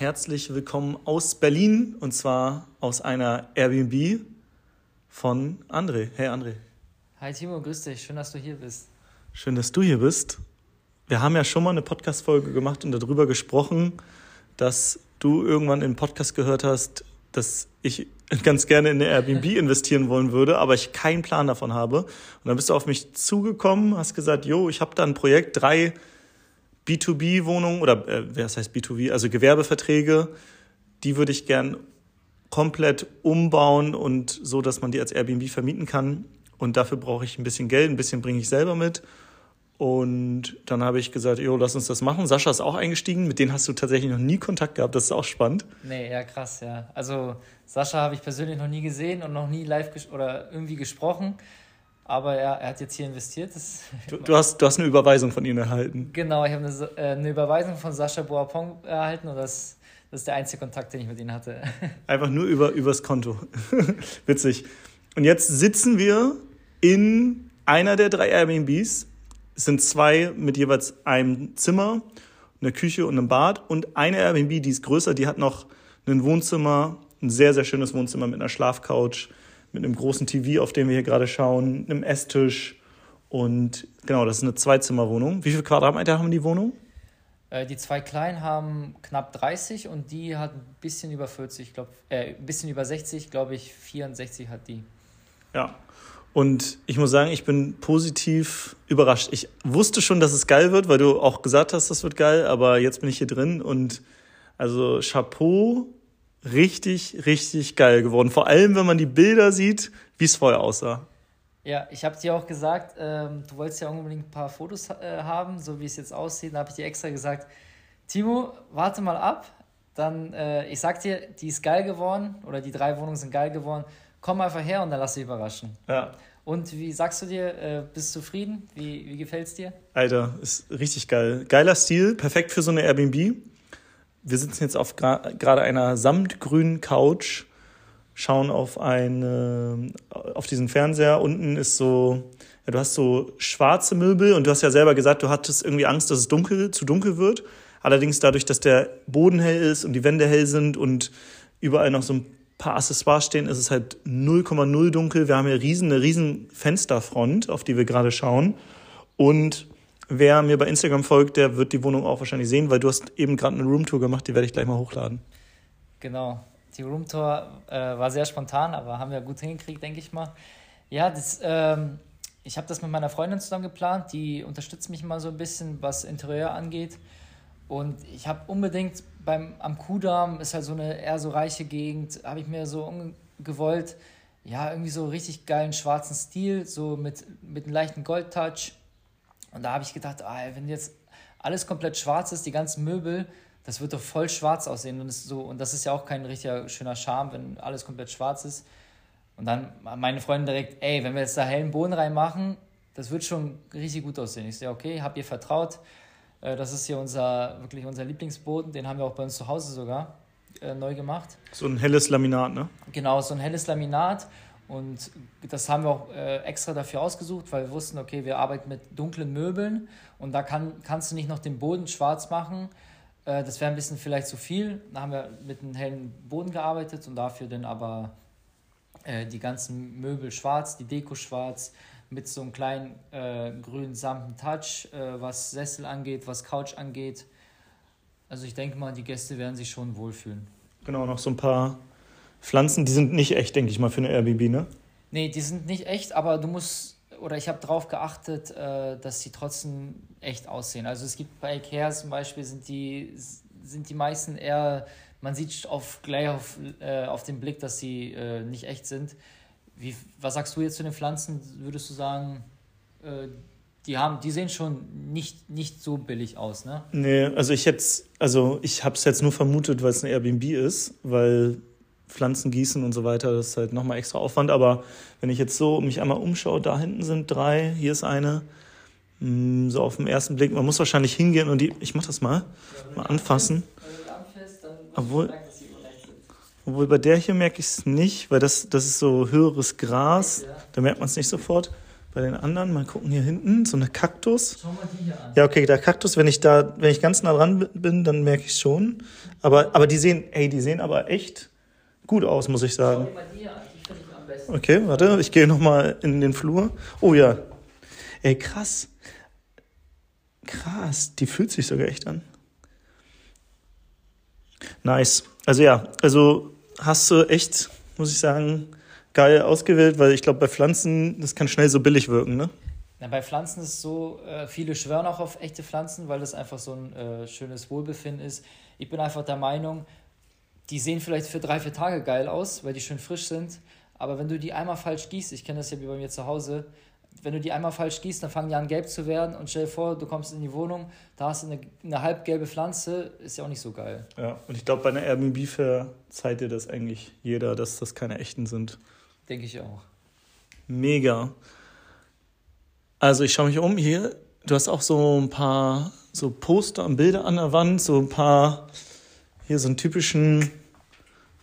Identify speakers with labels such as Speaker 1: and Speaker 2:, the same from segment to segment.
Speaker 1: herzlich willkommen aus Berlin und zwar aus einer Airbnb von André. Hey André.
Speaker 2: Hi Timo, grüß dich. Schön, dass du hier bist.
Speaker 1: Schön, dass du hier bist. Wir haben ja schon mal eine Podcast-Folge gemacht und darüber gesprochen, dass du irgendwann in Podcast gehört hast, dass ich ganz gerne in eine Airbnb investieren wollen würde, aber ich keinen Plan davon habe. Und dann bist du auf mich zugekommen, hast gesagt, jo, ich habe da ein Projekt, drei B2B-Wohnungen oder äh, was heißt B2B, also Gewerbeverträge, die würde ich gern komplett umbauen und so, dass man die als Airbnb vermieten kann. Und dafür brauche ich ein bisschen Geld, ein bisschen bringe ich selber mit. Und dann habe ich gesagt, jo, lass uns das machen. Sascha ist auch eingestiegen, mit denen hast du tatsächlich noch nie Kontakt gehabt, das ist auch spannend.
Speaker 2: Nee, ja, krass, ja. Also Sascha habe ich persönlich noch nie gesehen und noch nie live oder irgendwie gesprochen. Aber er, er hat jetzt hier investiert.
Speaker 1: Du, du, hast, du hast eine Überweisung von ihm erhalten.
Speaker 2: Genau, ich habe eine, äh, eine Überweisung von Sascha Boapong erhalten und das, das ist der einzige Kontakt, den ich mit ihm hatte.
Speaker 1: Einfach nur über, übers Konto. Witzig. Und jetzt sitzen wir in einer der drei Airbnbs es sind zwei mit jeweils einem Zimmer, einer Küche und einem Bad. Und eine Airbnb, die ist größer, die hat noch ein Wohnzimmer, ein sehr, sehr schönes Wohnzimmer mit einer Schlafcouch, mit einem großen TV, auf den wir hier gerade schauen, einem Esstisch. Und genau, das ist eine Zweizimmerwohnung. Wie viele Quadratmeter haben die Wohnung?
Speaker 2: Äh, die zwei kleinen haben knapp 30 und die hat ein bisschen über 40, glaub, äh, ein bisschen über 60, glaube ich, 64 hat die.
Speaker 1: Ja, und ich muss sagen, ich bin positiv überrascht. Ich wusste schon, dass es geil wird, weil du auch gesagt hast, das wird geil, aber jetzt bin ich hier drin und also Chapeau, richtig, richtig geil geworden. Vor allem, wenn man die Bilder sieht, wie es vorher aussah.
Speaker 2: Ja, ich habe dir auch gesagt, ähm, du wolltest ja unbedingt ein paar Fotos äh, haben, so wie es jetzt aussieht. Da habe ich dir extra gesagt, Timo, warte mal ab. Dann, äh, ich sag dir, die ist geil geworden oder die drei Wohnungen sind geil geworden komm einfach her und dann lass dich überraschen. Ja. Und wie sagst du dir, äh, bist du zufrieden? Wie, wie gefällt es dir?
Speaker 1: Alter, ist richtig geil. Geiler Stil, perfekt für so eine Airbnb. Wir sitzen jetzt auf gerade einer samtgrünen Couch, schauen auf eine, auf diesen Fernseher. Unten ist so, ja, du hast so schwarze Möbel und du hast ja selber gesagt, du hattest irgendwie Angst, dass es dunkel, zu dunkel wird. Allerdings dadurch, dass der Boden hell ist und die Wände hell sind und überall noch so ein paar Accessoires stehen, ist es halt 0,0 dunkel. Wir haben hier riesen, eine riesen Fensterfront, auf die wir gerade schauen. Und wer mir bei Instagram folgt, der wird die Wohnung auch wahrscheinlich sehen, weil du hast eben gerade eine Roomtour gemacht, die werde ich gleich mal hochladen.
Speaker 2: Genau. Die Roomtour äh, war sehr spontan, aber haben wir gut hingekriegt, denke ich mal. Ja, das, ähm, ich habe das mit meiner Freundin zusammen geplant. Die unterstützt mich mal so ein bisschen, was Interieur angeht. Und ich habe unbedingt beim, am Kudamm, ist halt so eine eher so reiche Gegend, habe ich mir so gewollt, ja, irgendwie so richtig geilen schwarzen Stil, so mit, mit einem leichten Goldtouch. Und da habe ich gedacht, ah, wenn jetzt alles komplett schwarz ist, die ganzen Möbel, das wird doch voll schwarz aussehen. Und, so, und das ist ja auch kein richtiger schöner Charme, wenn alles komplett schwarz ist. Und dann meine Freundin direkt, ey, wenn wir jetzt da hellen Boden reinmachen, das wird schon richtig gut aussehen. Ich sage, okay, habt ihr vertraut? Äh, das ist hier unser, wirklich unser Lieblingsboden. Den haben wir auch bei uns zu Hause sogar äh, neu gemacht.
Speaker 1: So ein helles Laminat, ne?
Speaker 2: Genau, so ein helles Laminat. Und das haben wir auch äh, extra dafür ausgesucht, weil wir wussten, okay, wir arbeiten mit dunklen Möbeln und da kann, kannst du nicht noch den Boden schwarz machen. Äh, das wäre ein bisschen vielleicht zu viel. Da haben wir mit einem hellen Boden gearbeitet und dafür dann aber äh, die ganzen Möbel schwarz, die Deko schwarz, mit so einem kleinen äh, grünen samten Touch, äh, was Sessel angeht, was Couch angeht. Also ich denke mal, die Gäste werden sich schon wohlfühlen.
Speaker 1: Genau, noch so ein paar Pflanzen, die sind nicht echt, denke ich mal, für eine Airbnb, ne?
Speaker 2: Nee, die sind nicht echt, aber du musst, oder ich habe darauf geachtet, äh, dass sie trotzdem echt aussehen. Also es gibt bei Ikea zum Beispiel, sind die, sind die meisten eher, man sieht auf, gleich auf, äh, auf den Blick, dass sie äh, nicht echt sind. Wie, was sagst du jetzt zu den Pflanzen? Würdest du sagen, äh, die, haben, die sehen schon nicht, nicht so billig aus, ne?
Speaker 1: Nee, also ich jetzt, also ich habe es jetzt nur vermutet, weil es eine Airbnb ist, weil Pflanzen gießen und so weiter, das ist halt nochmal extra Aufwand. Aber wenn ich jetzt so mich einmal umschaue, da hinten sind drei, hier ist eine. Mm, so auf den ersten Blick, man muss wahrscheinlich hingehen und die, ich mach das mal, mal anfassen. Obwohl, obwohl bei der hier merke ich es nicht, weil das, das ist so höheres Gras. Da merkt man es nicht sofort. bei den anderen. Mal gucken hier hinten, so eine Kaktus.
Speaker 2: Schau mal die hier an.
Speaker 1: Ja, okay, der Kaktus, wenn ich da, wenn ich ganz nah dran bin, dann merke ich schon. Aber, aber die sehen, ey, die sehen aber echt gut aus, muss ich sagen. Okay, warte, ich gehe nochmal in den Flur. Oh ja. Ey, krass. Krass, die fühlt sich sogar echt an. Nice. Also ja, also hast du echt, muss ich sagen, geil ausgewählt, weil ich glaube, bei Pflanzen, das kann schnell so billig wirken, ne?
Speaker 2: Na, bei Pflanzen ist es so, äh, viele schwören auch auf echte Pflanzen, weil das einfach so ein äh, schönes Wohlbefinden ist. Ich bin einfach der Meinung, die sehen vielleicht für drei, vier Tage geil aus, weil die schön frisch sind. Aber wenn du die einmal falsch gießt, ich kenne das ja wie bei mir zu Hause, wenn du die einmal falsch gießt, dann fangen die an gelb zu werden und stell dir vor, du kommst in die Wohnung, da hast du eine, eine halbgelbe Pflanze, ist ja auch nicht so geil.
Speaker 1: Ja, und ich glaube, bei einer Airbnb verzeiht dir das eigentlich jeder, dass das keine echten sind.
Speaker 2: Denke ich auch.
Speaker 1: Mega. Also ich schaue mich um hier. Du hast auch so ein paar so Poster und Bilder an der Wand, so ein paar hier so einen typischen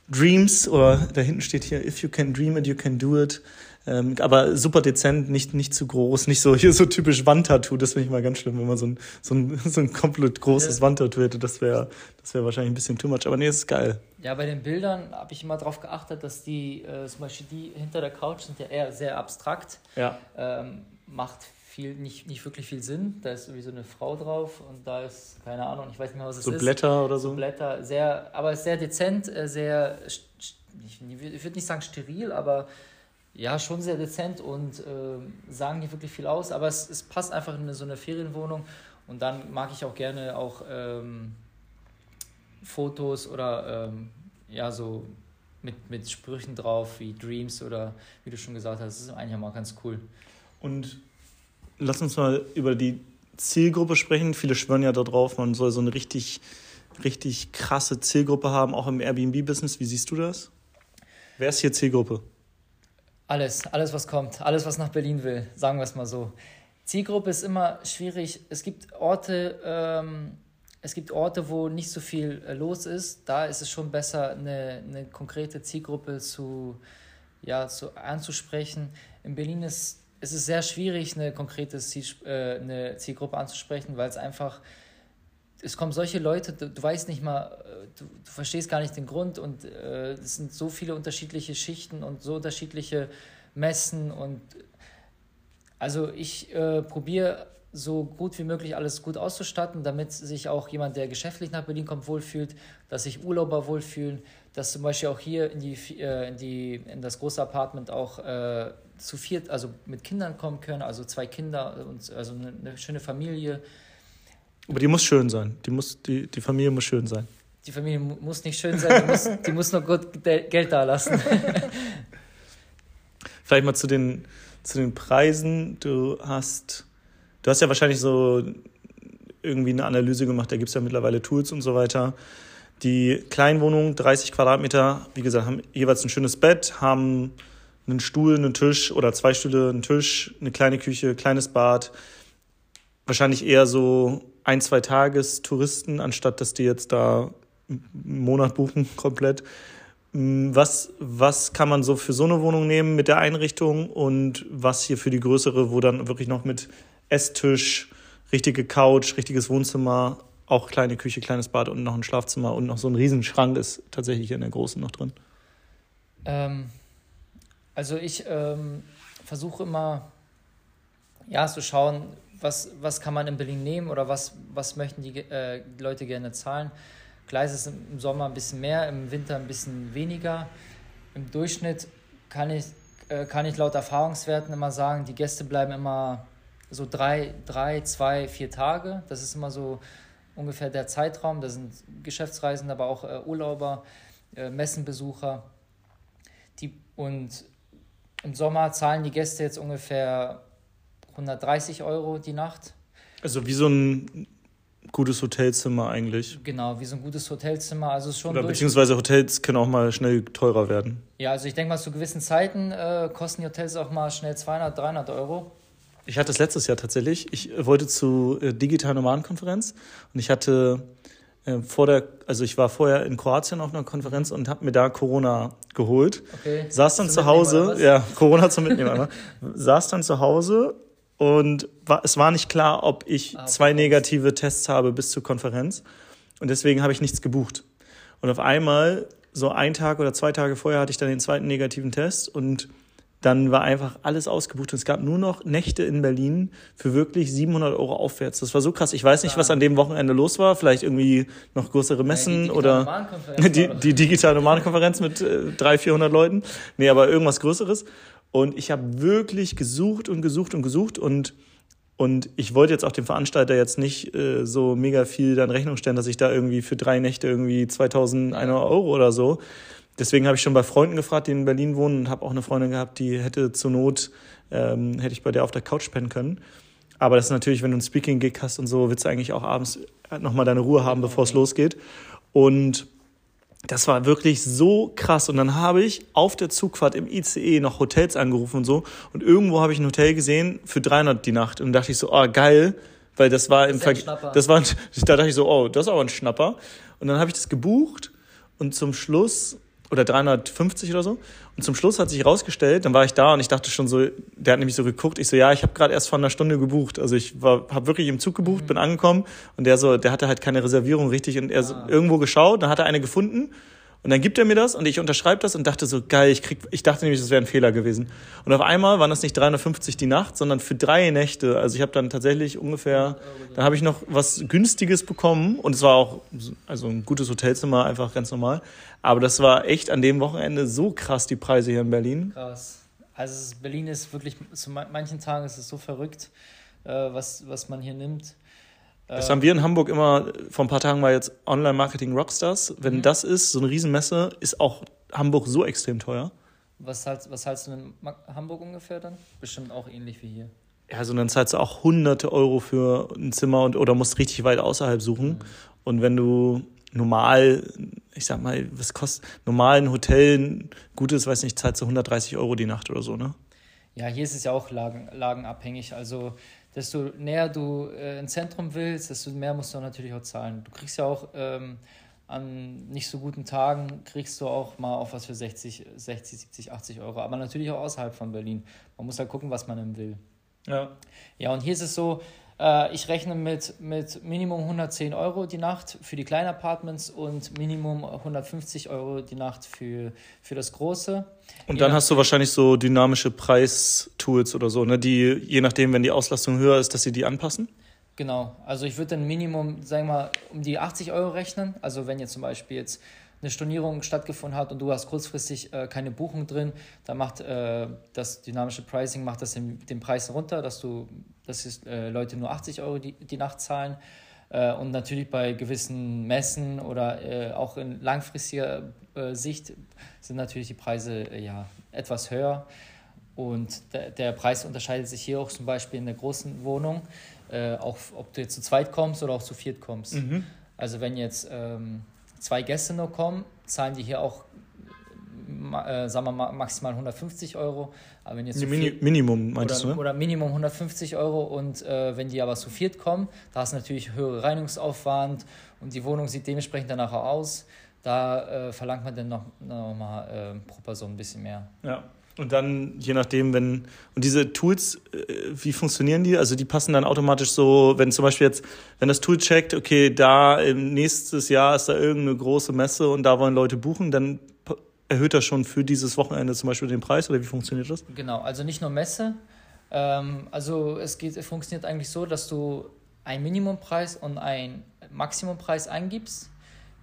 Speaker 1: Dreams oder da hinten steht hier If you can dream it, you can do it. Ähm, aber super dezent, nicht, nicht zu groß, nicht so hier so typisch Wandtattoo. Das finde ich mal ganz schlimm, wenn man so ein, so ein, so ein komplett großes
Speaker 2: Ja.
Speaker 1: Wandtattoo hätte. Das wäre das wär wahrscheinlich ein bisschen too much. Aber nee, ist geil.
Speaker 2: Ja, bei den Bildern habe ich immer darauf geachtet, dass die, äh, zum Beispiel die hinter der Couch sind ja eher sehr abstrakt.
Speaker 1: Ja.
Speaker 2: ähm, macht viel, nicht, nicht wirklich viel Sinn. Da ist irgendwie so eine Frau drauf und da ist, keine Ahnung, ich weiß nicht mehr, was es
Speaker 1: So
Speaker 2: ist.
Speaker 1: Blätter oder so.
Speaker 2: Blätter, sehr, aber sehr dezent, äh, sehr, ich, ich würde nicht sagen steril, aber ja, schon sehr dezent und ähm, sagen nicht wirklich viel aus, aber es, es passt einfach in so eine Ferienwohnung und dann mag ich auch gerne auch ähm, Fotos oder ähm, ja, so mit, mit Sprüchen drauf wie Dreams oder wie du schon gesagt hast, das ist eigentlich mal ganz cool.
Speaker 1: Und lass uns mal über die Zielgruppe sprechen. Viele schwören ja darauf, man soll so eine richtig, richtig krasse Zielgruppe haben, auch im Airbnb-Business. Wie siehst du das? Wer ist hier Zielgruppe?
Speaker 2: Alles, alles, was kommt, alles, was nach Berlin will, sagen wir es mal so. Zielgruppe ist immer schwierig. Es gibt Orte, ähm, es gibt Orte, wo nicht so viel äh, los ist. Da ist es schon besser, eine, eine konkrete Zielgruppe zu, ja, zu anzusprechen. In Berlin ist es ist sehr schwierig, eine konkrete Ziel, äh, eine Zielgruppe anzusprechen, weil es einfach es kommen solche Leute, du, du weißt nicht mal, äh, du, du verstehst gar nicht den Grund und äh, es sind so viele unterschiedliche Schichten und so unterschiedliche Messen und also ich äh, probiere so gut wie möglich alles gut auszustatten, damit sich auch jemand, der geschäftlich nach Berlin kommt, wohlfühlt, dass sich Urlauber wohlfühlen, dass zum Beispiel auch hier in, die, äh, in, die, in das große Apartment auch äh, zu viert, also mit Kindern kommen können, also zwei Kinder und also eine, eine schöne Familie.
Speaker 1: Aber die muss schön sein. Die, muss, die, die Familie muss schön sein.
Speaker 2: Die Familie mu- muss nicht schön sein, die muss, die muss nur gut Geld da lassen.
Speaker 1: Vielleicht mal zu den, zu den Preisen. Du hast, du hast ja wahrscheinlich so irgendwie eine Analyse gemacht, da gibt es ja mittlerweile Tools und so weiter. Die Kleinwohnungen, 30 Quadratmeter, wie gesagt, haben jeweils ein schönes Bett, haben einen Stuhl, einen Tisch oder zwei Stühle, einen Tisch, eine kleine Küche, kleines Bad. Wahrscheinlich eher so ein, zwei Tagestouristen, anstatt dass die jetzt da einen Monat buchen komplett. Was, was kann man so für so eine Wohnung nehmen mit der Einrichtung und was hier für die größere, wo dann wirklich noch mit Esstisch, richtige Couch, richtiges Wohnzimmer, auch kleine Küche, kleines Bad und noch ein Schlafzimmer und noch so ein Riesenschrank ist tatsächlich in der großen noch drin.
Speaker 2: Ähm, also ich ähm, versuche immer, ja, zu schauen, was, was kann man in Berlin nehmen oder was, was möchten die äh, Leute gerne zahlen. Klar ist es im Sommer ein bisschen mehr, im Winter ein bisschen weniger. Im Durchschnitt kann ich, äh, kann ich laut Erfahrungswerten immer sagen, die Gäste bleiben immer so drei, drei, zwei, vier Tage. Das ist immer so ungefähr der Zeitraum. Da sind Geschäftsreisende, aber auch äh, Urlauber, äh, Messenbesucher. Die, und im Sommer zahlen die Gäste jetzt ungefähr 130 Euro die Nacht.
Speaker 1: Also wie so ein gutes Hotelzimmer eigentlich.
Speaker 2: Genau, wie so ein gutes Hotelzimmer. Also schon
Speaker 1: Oder
Speaker 2: durch.
Speaker 1: beziehungsweise Hotels können auch mal schnell teurer werden.
Speaker 2: Ja, also ich denke mal, zu gewissen Zeiten äh, kosten die Hotels auch mal schnell 200, 300 Euro.
Speaker 1: Ich hatte es letztes Jahr tatsächlich. Ich wollte zu äh, Digital Nomadenkonferenz und ich hatte äh, vor der, also ich war vorher in Kroatien auf einer Konferenz und habe mir da Corona geholt. Okay. Saß dann zu Hause, ja, Corona zum Mitnehmen, saß dann zu Hause und war, es war nicht klar, ob ich ah, zwei negative Tests habe bis zur Konferenz. Und deswegen habe ich nichts gebucht. Und auf einmal, so ein Tag oder zwei Tage vorher, hatte ich dann den zweiten negativen Test und dann war einfach alles ausgebucht und es gab nur noch Nächte in Berlin für wirklich 700 Euro aufwärts. Das war so krass. Ich weiß nicht, was an dem Wochenende los war. Vielleicht irgendwie noch größere Messen ja, oder die, die digitale Nomadenkonferenz mit äh, 300, 400 Leuten. Nee, aber irgendwas Größeres. Und ich habe wirklich gesucht und gesucht und gesucht und und ich wollte jetzt auch dem Veranstalter jetzt nicht äh, so mega viel dann Rechnung stellen, dass ich da irgendwie für drei Nächte irgendwie 2100 Euro oder so. Deswegen habe ich schon bei Freunden gefragt, die in Berlin wohnen und habe auch eine Freundin gehabt, die hätte zur Not, ähm, hätte ich bei der auf der Couch pennen können. Aber das ist natürlich, wenn du einen Speaking-Gig hast und so, willst du eigentlich auch abends nochmal deine Ruhe haben, bevor es losgeht. Und das war wirklich so krass. Und dann habe ich auf der Zugfahrt im ICE noch Hotels angerufen und so. Und irgendwo habe ich ein Hotel gesehen für 300 die Nacht. Und dachte ich so, oh, geil. Weil das war im Vergleich, das war, da dachte ich so, oh, das ist aber ein Schnapper. Und dann habe ich das gebucht. Und zum Schluss oder 350 oder so. Und zum Schluss hat sich herausgestellt, dann war ich da und ich dachte schon so, der hat nämlich so geguckt, ich so, ja, ich habe gerade erst vor einer Stunde gebucht. Also ich war, habe wirklich im Zug gebucht, mhm. bin angekommen und der so, der hatte halt keine Reservierung richtig und er so ah. irgendwo geschaut, dann hat er eine gefunden und dann gibt er mir das und ich unterschreibe das und dachte so, geil, ich krieg, ich dachte nämlich, das wäre ein Fehler gewesen. Und auf einmal waren das nicht 350 die Nacht, sondern für drei Nächte. Also ich habe dann tatsächlich ungefähr, dann habe ich noch was Günstiges bekommen und es war auch also ein gutes Hotelzimmer, einfach ganz normal. Aber das war echt an dem Wochenende so krass, die Preise hier in Berlin.
Speaker 2: Krass. Also Berlin ist wirklich, zu manchen Tagen ist es so verrückt, äh, was, was man hier nimmt.
Speaker 1: Das haben wir in Hamburg immer, vor ein paar Tagen war jetzt Online-Marketing Rockstars. Wenn mhm. das ist, so eine Riesenmesse, ist auch Hamburg so extrem teuer.
Speaker 2: Was zahlst, was zahlst du in Hamburg ungefähr dann? Bestimmt auch ähnlich wie hier.
Speaker 1: Ja, also dann zahlst du auch hunderte Euro für ein Zimmer und, oder musst richtig weit außerhalb suchen. Mhm. Und wenn du normal, ich sag mal, was kostet, normal ein Hotel, ein gutes, weiß nicht, zahlst du 130 Euro die Nacht oder so, ne?
Speaker 2: Ja, hier ist es ja auch lagen, lagenabhängig. Also desto näher du äh, ins Zentrum willst, desto mehr musst du natürlich auch zahlen. Du kriegst ja auch ähm, an nicht so guten Tagen, kriegst du auch mal auf was für 60, 60, 70, 80 Euro. Aber natürlich auch außerhalb von Berlin. Man muss halt gucken, was man denn will. Ja. Ja, und hier ist es so, ich rechne mit, mit Minimum 110 Euro die Nacht für die kleinen Apartments und Minimum 150 Euro die Nacht für, für das große.
Speaker 1: Und dann hast du wahrscheinlich so dynamische Preistools oder so, ne, die je nachdem, wenn die Auslastung höher ist, dass sie die anpassen?
Speaker 2: Genau, also ich würde dann Minimum, sagen wir mal, um die 80 Euro rechnen. Also wenn jetzt zum Beispiel jetzt eine Stornierung stattgefunden hat und du hast kurzfristig äh, keine Buchung drin, dann macht äh, das dynamische Pricing macht das den, den Preis runter, dass du, dass ist, äh, Leute nur 80 Euro die, die Nacht zahlen. Äh, und natürlich bei gewissen Messen oder äh, auch in langfristiger äh, Sicht sind natürlich die Preise ja etwas höher. Und der, der Preis unterscheidet sich hier auch zum Beispiel in der großen Wohnung, auch ob du jetzt zu zweit kommst oder auch zu viert kommst. Mhm. Also wenn jetzt ähm, zwei Gäste nur kommen, zahlen die hier auch, äh, sagen wir mal, maximal 150 Euro. Aber wenn jetzt
Speaker 1: nee, Mini Minimum meinst
Speaker 2: oder,
Speaker 1: du, ne?
Speaker 2: Oder Minimum 150 Euro und äh, wenn die aber zu viert kommen, da ist natürlich höhere Reinigungsaufwand und die Wohnung sieht dementsprechend danach auch aus. Da äh, verlangt man dann noch, noch mal äh, pro Person ein bisschen mehr.
Speaker 1: Ja. Und dann, je nachdem, wenn, und diese Tools, äh, wie funktionieren die? Also die passen dann automatisch so, wenn zum Beispiel jetzt, wenn das Tool checkt, okay, da im nächstes Jahr ist da irgendeine große Messe und da wollen Leute buchen, dann erhöht das schon für dieses Wochenende zum Beispiel den Preis oder wie funktioniert das?
Speaker 2: Genau, also nicht nur Messe. Ähm, also es geht, funktioniert eigentlich so, dass du einen Minimumpreis und einen Maximumpreis eingibst,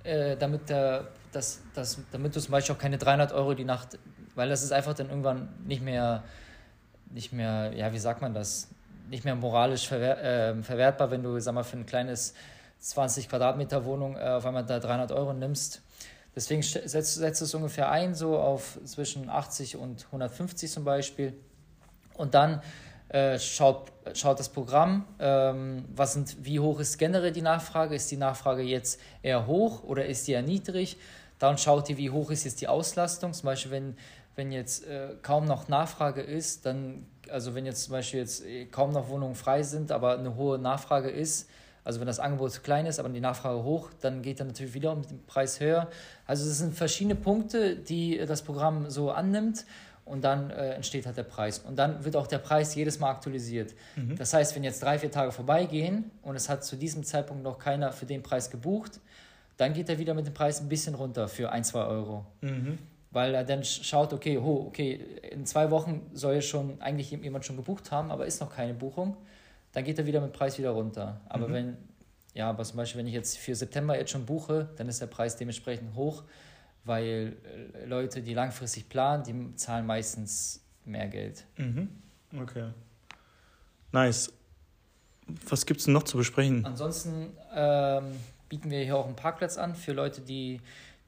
Speaker 2: äh, damit du zum Beispiel auch keine 300 Euro die Nacht weil das ist einfach dann irgendwann nicht mehr, nicht mehr, ja, wie sagt man das, nicht mehr moralisch verwer äh, verwertbar, wenn du, sag mal, für ein kleines 20 Quadratmeter Wohnung äh, auf einmal da 300 Euro nimmst. Deswegen setzt, setzt es ungefähr ein, so auf zwischen 80 und 150 zum Beispiel. Und dann äh, schaut, schaut das Programm, ähm, was sind, wie hoch ist generell die Nachfrage? Ist die Nachfrage jetzt eher hoch oder ist die eher niedrig? Dann schaut ihr, wie hoch ist jetzt die Auslastung. Zum Beispiel, wenn wenn jetzt äh, kaum noch Nachfrage ist, dann, also wenn jetzt zum Beispiel jetzt äh, kaum noch Wohnungen frei sind, aber eine hohe Nachfrage ist, Also wenn das Angebot klein ist, aber die Nachfrage hoch, dann geht er natürlich wieder um den Preis höher. Also es sind verschiedene Punkte, die das Programm so annimmt und dann äh, entsteht halt der Preis. Und dann wird auch der Preis jedes Mal aktualisiert. Mhm. Das heißt, wenn jetzt drei, vier Tage vorbeigehen und es hat zu diesem Zeitpunkt noch keiner für den Preis gebucht, dann geht er wieder mit dem Preis ein bisschen runter für ein, zwei Euro. Mhm. Weil er dann schaut, okay, oh, okay, in zwei Wochen soll ja schon eigentlich jemand schon gebucht haben, aber ist noch keine Buchung. Dann geht er wieder mit Preis wieder runter. Aber mhm. wenn, ja, aber zum Beispiel, wenn ich jetzt für September jetzt schon buche, dann ist der Preis dementsprechend hoch weil äh, Leute, die langfristig planen, die zahlen meistens mehr Geld.
Speaker 1: Mhm. Okay. Nice. Was gibt es noch zu besprechen?
Speaker 2: Ansonsten ähm, bieten wir hier auch einen Parkplatz an für Leute, die,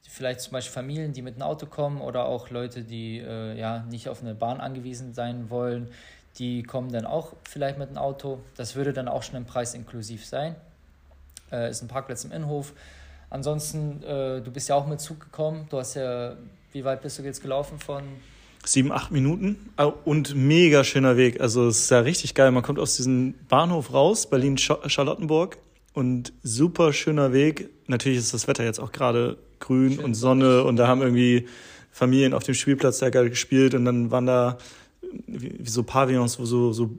Speaker 2: die, vielleicht zum Beispiel Familien, die mit einem Auto kommen oder auch Leute, die äh, ja nicht auf eine Bahn angewiesen sein wollen. Die kommen dann auch vielleicht mit einem Auto. Das würde dann auch schon im Preis inklusiv sein. Äh, ist ein Parkplatz im Innenhof Ansonsten, äh, du bist ja auch mit Zug gekommen. Du hast ja, wie weit bist du jetzt gelaufen von?
Speaker 1: Sieben, acht Minuten und mega schöner Weg. Also es ist ja richtig geil. Man kommt aus diesem Bahnhof raus, Berlin-Charlottenburg und super schöner Weg. Natürlich ist das Wetter jetzt auch gerade grün Schön und Sonne und da haben irgendwie Familien auf dem Spielplatz da geil gespielt und dann waren da wie, wie so Pavillons, wo so, so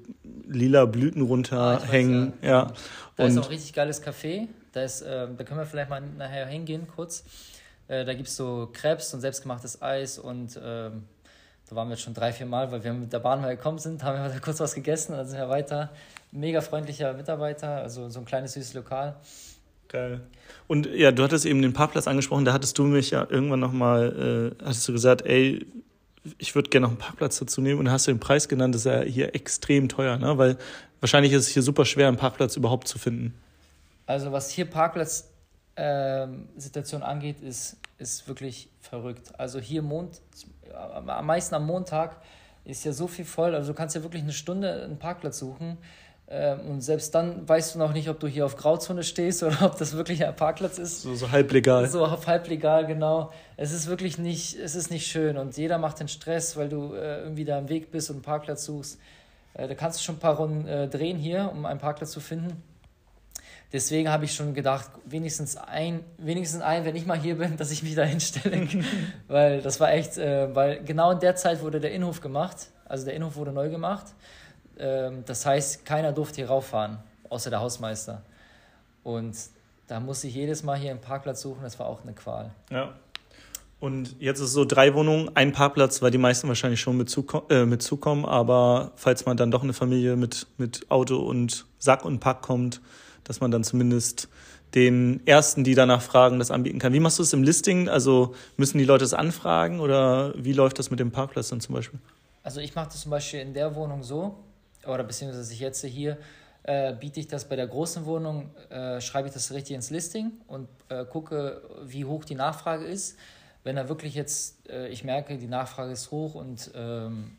Speaker 1: lila Blüten runterhängen. Ah, ja.
Speaker 2: Da und ist auch ein richtig geiles Café. Da, ist, äh, da können wir vielleicht mal nachher hingehen, kurz. Äh, da gibt es so Krebs und selbstgemachtes Eis und äh, da waren wir jetzt schon drei, vier Mal, weil wir mit der Bahn mal gekommen sind, haben wir da kurz was gegessen dann sind wir weiter. Mega freundlicher Mitarbeiter, also so ein kleines süßes Lokal.
Speaker 1: Geil. Und ja, du hattest eben den Parkplatz angesprochen, da hattest du mich ja irgendwann nochmal, äh, hattest du gesagt, ey, ich würde gerne noch einen Parkplatz dazu nehmen und hast du den Preis genannt, das ist ja hier extrem teuer, ne? Weil wahrscheinlich ist es hier super schwer, einen Parkplatz überhaupt zu finden.
Speaker 2: Also was hier Parkplatz-Situation ähm, angeht, ist, ist wirklich verrückt. Also hier Mond, am meisten am Montag ist ja so viel voll. Also du kannst ja wirklich eine Stunde einen Parkplatz suchen. Ähm, und selbst dann weißt du noch nicht, ob du hier auf Grauzone stehst oder ob das wirklich ein Parkplatz ist.
Speaker 1: So, so halblegal.
Speaker 2: So halblegal, genau. Es ist wirklich nicht, es ist nicht schön und jeder macht den Stress, weil du äh, irgendwie da im Weg bist und einen Parkplatz suchst. Äh, da kannst du schon ein paar Runden äh, drehen hier, um einen Parkplatz zu finden. Deswegen habe ich schon gedacht, wenigstens ein, wenigstens ein, wenn ich mal hier bin, dass ich mich da hinstelle. weil das war echt, äh, weil genau in der Zeit wurde der Innenhof gemacht. Also der Innenhof wurde neu gemacht. Ähm, das heißt, keiner durfte hier rauffahren, außer der Hausmeister. Und da musste ich jedes Mal hier einen Parkplatz suchen. Das war auch eine Qual.
Speaker 1: Ja. Und jetzt ist es so drei Wohnungen, ein Parkplatz, weil die meisten wahrscheinlich schon mit, zuko äh, mit zukommen. Aber falls man dann doch eine Familie mit, mit Auto und Sack und Pack kommt, dass man dann zumindest den ersten, die danach fragen, das anbieten kann. Wie machst du es im Listing? Also müssen die Leute es anfragen oder wie läuft das mit dem Parkplatz dann zum Beispiel?
Speaker 2: Also ich mache das zum Beispiel in der Wohnung so, oder beziehungsweise ich jetzt hier, äh, biete ich das bei der großen Wohnung, äh, schreibe ich das richtig ins Listing und äh, gucke, wie hoch die Nachfrage ist. Wenn da wirklich jetzt, äh, ich merke, die Nachfrage ist hoch und ähm,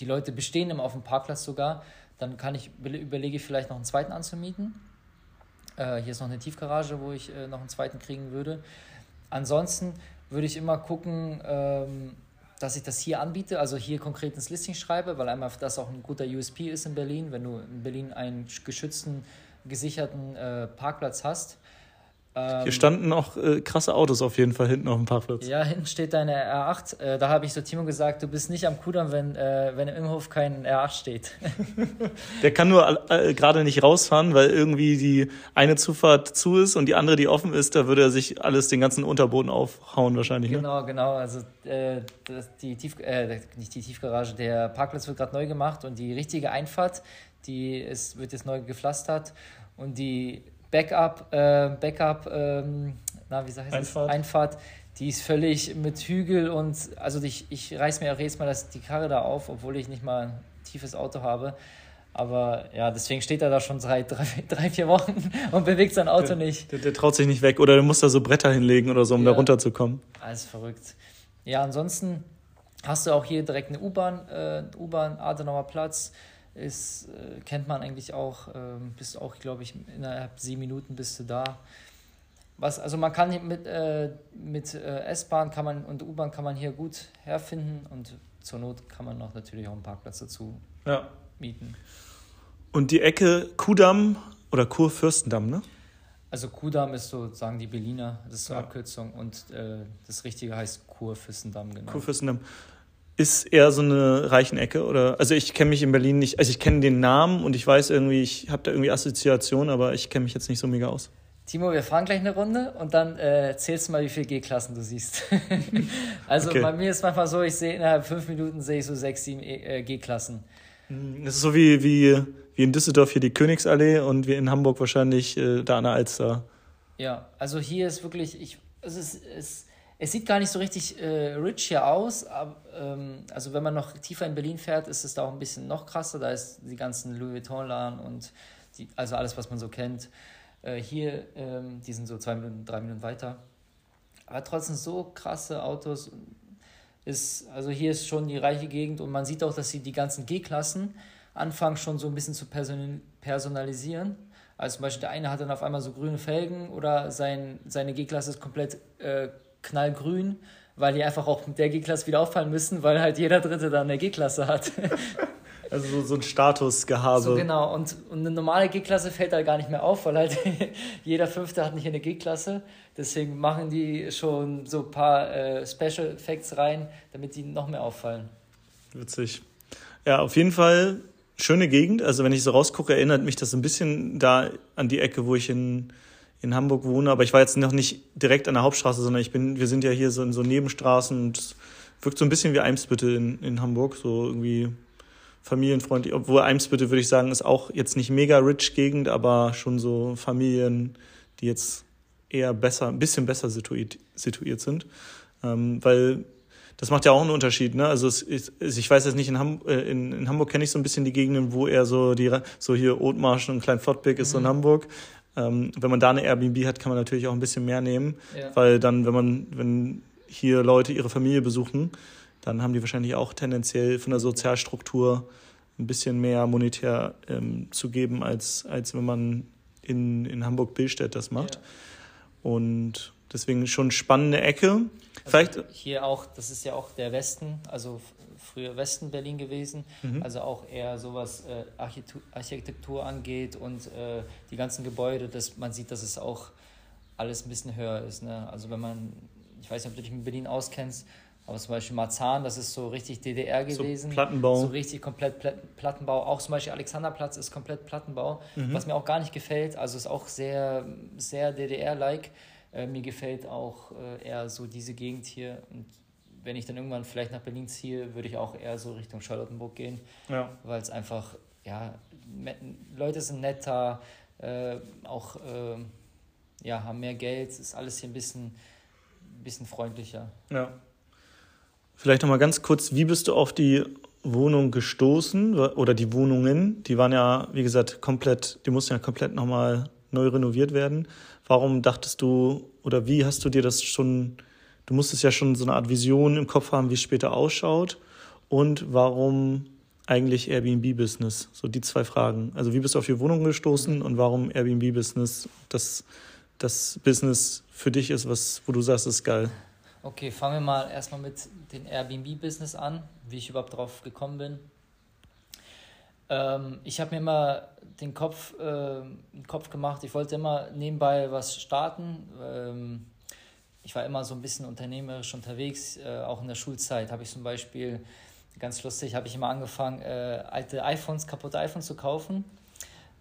Speaker 2: die Leute bestehen immer auf dem Parkplatz sogar, dann kann ich überlege ich vielleicht noch einen zweiten anzumieten äh, hier ist noch eine Tiefgarage, wo ich äh, noch einen zweiten kriegen würde. Ansonsten würde ich immer gucken, ähm, dass ich das hier anbiete, also hier konkret ins Listing schreibe, weil einmal das auch ein guter USP ist in Berlin, wenn du in Berlin einen geschützten, gesicherten äh, Parkplatz hast
Speaker 1: ähm, Hier standen auch äh, krasse Autos auf jeden Fall hinten auf dem Parkplatz.
Speaker 2: Ja, hinten steht deine R8. Äh, da habe ich so Timo gesagt, du bist nicht am Kudamm, wenn, äh, wenn im Hof kein R8 steht.
Speaker 1: Der kann nur äh, gerade nicht rausfahren, weil irgendwie die eine Zufahrt zu ist und die andere, die offen ist, da würde er sich alles, den ganzen Unterboden aufhauen wahrscheinlich.
Speaker 2: Ne? Genau, genau. Also äh, die Tief, äh, nicht die Tiefgarage, der Parkplatz wird gerade neu gemacht und die richtige Einfahrt, die ist, wird jetzt neu gepflastert und die Backup, äh, Backup, ähm, na, wie heißt Einfahrt. Das? Einfahrt, die ist völlig mit Hügel und also ich, ich reiß mir auch jedes Mal das, die Karre da auf, obwohl ich nicht mal ein tiefes Auto habe. Aber ja, deswegen steht er da schon seit drei, drei vier Wochen und bewegt sein Auto
Speaker 1: der,
Speaker 2: nicht.
Speaker 1: Der, der, traut sich nicht weg oder der muss da so Bretter hinlegen oder so, um ja, da runterzukommen.
Speaker 2: Alles verrückt. Ja, ansonsten hast du auch hier direkt eine U-Bahn, äh, U-Bahn, Adenauer Platz ist, äh, kennt man eigentlich auch, ähm, bist auch, glaube ich, innerhalb sieben Minuten bist du da. Was, also man kann mit, äh, mit äh, S-Bahn kann man und U-Bahn kann man hier gut herfinden und zur Not kann man noch natürlich auch einen Parkplatz dazu ja. mieten.
Speaker 1: Und die Ecke Kudamm oder Kurfürstendamm, ne?
Speaker 2: Also Kudamm ist sozusagen die Berliner, das ist so ja. Abkürzung und äh, das Richtige heißt Kurfürstendamm, genau.
Speaker 1: Kurfürstendamm. Ist eher so eine reichen Ecke oder also ich kenne mich in Berlin nicht, also ich kenne den Namen und ich weiß irgendwie, ich habe da irgendwie Assoziationen, aber ich kenne mich jetzt nicht so mega aus.
Speaker 2: Timo, wir fahren gleich eine Runde und dann äh, zählst du mal, wie viele G-Klassen du siehst. also okay. bei mir ist manchmal so, ich sehe innerhalb fünf Minuten sehe ich so sechs, sieben äh, G-Klassen.
Speaker 1: Hm, das ist so wie, wie, wie in Düsseldorf hier die Königsallee und wie in Hamburg wahrscheinlich äh, da an der Alster.
Speaker 2: Ja, also hier ist wirklich, ich, es, ist, es, es sieht gar nicht so richtig äh, rich hier aus, aber, ähm, also wenn man noch tiefer in Berlin fährt, ist es da auch ein bisschen noch krasser, da ist die ganzen Louis Vuitton-Laden und die, also alles, was man so kennt. Äh, hier, ähm, die sind so zwei Minuten, drei Minuten weiter. Aber trotzdem so krasse Autos, ist, also hier ist schon die reiche Gegend und man sieht auch, dass sie die ganzen G-Klassen anfangen schon so ein bisschen zu personalisieren. Also zum Beispiel der eine hat dann auf einmal so grüne Felgen oder sein, seine G-Klasse ist komplett äh, knallgrün, weil die einfach auch mit der G-Klasse wieder auffallen müssen, weil halt jeder Dritte dann eine G-Klasse hat.
Speaker 1: Also so, so ein Statusgehabe. So
Speaker 2: genau, und, und eine normale G-Klasse fällt da gar nicht mehr auf, weil halt jeder Fünfte hat nicht eine G-Klasse. Deswegen machen die schon so ein paar äh, Special Effects rein, damit die noch mehr auffallen.
Speaker 1: Witzig. Ja, auf jeden Fall schöne Gegend. Also wenn ich so rausgucke, erinnert mich das ein bisschen da an die Ecke, wo ich in, in Hamburg wohne. Aber ich war jetzt noch nicht direkt an der Hauptstraße, sondern ich bin, wir sind ja hier so in so Nebenstraßen und es wirkt so ein bisschen wie Eimsbüttel in, in Hamburg. So irgendwie familienfreundlich, obwohl Eimsbüttel würde ich sagen, ist auch jetzt nicht mega rich Gegend, aber schon so Familien, die jetzt eher besser, ein bisschen besser situiert, situiert sind. Ähm, weil das macht ja auch einen Unterschied, ne? Also es ist, ich weiß jetzt nicht, in, Ham, äh, in, in Hamburg kenne ich so ein bisschen die Gegenden, wo eher so die, so hier Othmarsch und Kleinfottbeck ist mhm. so in mhm. Hamburg. Ähm, wenn man da eine Airbnb hat, kann man natürlich auch ein bisschen mehr nehmen, ja. weil dann, wenn man, wenn hier Leute ihre Familie besuchen, dann haben die wahrscheinlich auch tendenziell von der Sozialstruktur ein bisschen mehr monetär ähm, zu geben, als, als wenn man in, in Hamburg-Billstedt das macht. Ja. Und deswegen schon spannende Ecke. Also
Speaker 2: Vielleicht hier auch, das ist ja auch der Westen, also früher Westen Berlin gewesen, mhm. also auch eher so was äh, Architektur angeht und äh, die ganzen Gebäude, dass man sieht, dass es auch alles ein bisschen höher ist. Ne? Also wenn man, ich weiß nicht, ob du dich mit Berlin auskennst, aber zum Beispiel Marzahn, das ist so richtig DDR gewesen. So
Speaker 1: Plattenbau.
Speaker 2: So richtig komplett Plattenbau. Auch zum Beispiel Alexanderplatz ist komplett Plattenbau, mhm. was mir auch gar nicht gefällt. Also ist auch sehr, sehr DDR-like. Äh, mir gefällt auch äh, eher so diese Gegend hier. Und wenn ich dann irgendwann vielleicht nach Berlin ziehe, würde ich auch eher so Richtung Charlottenburg gehen. Ja. Weil es einfach, ja, Leute sind netter, äh, auch äh, ja, haben mehr Geld, ist alles hier ein bisschen, bisschen freundlicher.
Speaker 1: Ja. Vielleicht nochmal ganz kurz, wie bist du auf die Wohnung gestoßen oder die Wohnungen? Die waren ja, wie gesagt, komplett, die mussten ja komplett nochmal neu renoviert werden. Warum dachtest du oder wie hast du dir das schon, du musstest ja schon so eine Art Vision im Kopf haben, wie es später ausschaut und warum eigentlich Airbnb-Business? So die zwei Fragen. Also wie bist du auf die Wohnung gestoßen und warum Airbnb-Business das, das Business für dich ist, was, wo du sagst, ist geil?
Speaker 2: Okay, fangen wir mal erstmal mit dem Airbnb-Business an, wie ich überhaupt drauf gekommen bin. Ähm, ich habe mir immer den Kopf, äh, Kopf gemacht, ich wollte immer nebenbei was starten. Ähm, ich war immer so ein bisschen unternehmerisch unterwegs, äh, auch in der Schulzeit habe ich zum Beispiel, ganz lustig, habe ich immer angefangen, äh, alte iPhones, kaputte iPhones zu kaufen,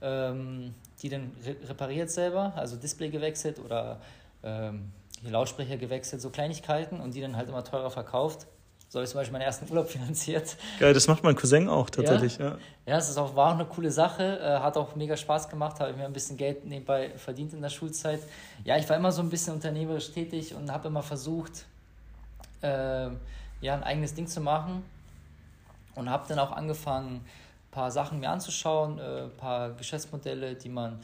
Speaker 2: ähm, die dann re repariert selber, also Display gewechselt oder ähm, Lautsprecher gewechselt, so Kleinigkeiten und die dann halt immer teurer verkauft. So habe ich zum Beispiel meinen ersten Urlaub finanziert.
Speaker 1: Geil, das macht mein Cousin auch tatsächlich, ja.
Speaker 2: Ja, es ist auch, war auch eine coole Sache, äh, hat auch mega Spaß gemacht, habe ich mir ein bisschen Geld nebenbei verdient in der Schulzeit. Ja, ich war immer so ein bisschen unternehmerisch tätig und habe immer versucht, äh, ja, ein eigenes Ding zu machen und habe dann auch angefangen, ein paar Sachen mir anzuschauen, äh, ein paar Geschäftsmodelle, die man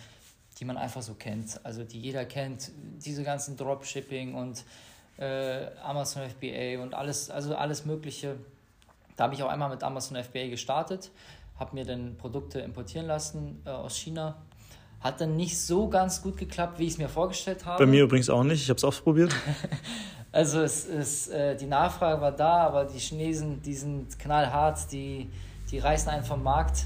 Speaker 2: die man einfach so kennt, also die jeder kennt, diese ganzen Dropshipping und äh, Amazon FBA und alles, also alles Mögliche. Da habe ich auch einmal mit Amazon FBA gestartet, habe mir dann Produkte importieren lassen äh, aus China. Hat dann nicht so ganz gut geklappt, wie ich es mir vorgestellt habe.
Speaker 1: Bei mir übrigens auch nicht, ich habe es ausprobiert.
Speaker 2: also es ist, äh, die Nachfrage war da, aber die Chinesen, die sind knallhart, die, die reißen einen vom Markt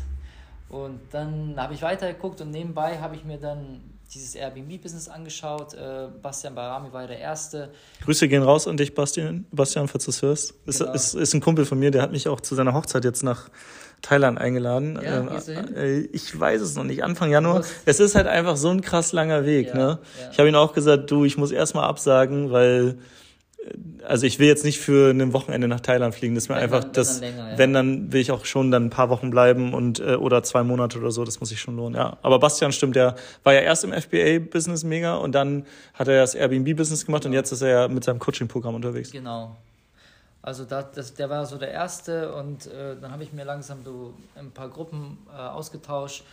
Speaker 2: und dann habe ich weitergeguckt und nebenbei habe ich mir dann dieses Airbnb-Business angeschaut. Äh, Bastian Barami war ja der Erste.
Speaker 1: Grüße gehen raus an dich, Bastian, Bastian falls du es hörst. Ist, genau. ist, ist ein Kumpel von mir, der hat mich auch zu seiner Hochzeit jetzt nach Thailand eingeladen. Ja, ähm, äh, ich weiß es noch nicht, Anfang Januar. Es ist halt einfach so ein krass langer Weg. Ja, ne? Ja. Ich habe ihm auch gesagt, du, ich muss erstmal absagen, weil also ich will jetzt nicht für ein Wochenende nach Thailand fliegen. Das ist mir wenn einfach, dann, das, länger, ja. wenn dann will ich auch schon dann ein paar Wochen bleiben und äh, oder zwei Monate oder so. Das muss sich schon lohnen. Ja, aber Bastian stimmt, der war ja erst im FBA-Business mega und dann hat er das Airbnb-Business gemacht genau. und jetzt ist er ja mit seinem Coaching-Programm unterwegs.
Speaker 2: Genau. Also das, das, der war so der erste und äh, dann habe ich mir langsam so ein paar Gruppen äh, ausgetauscht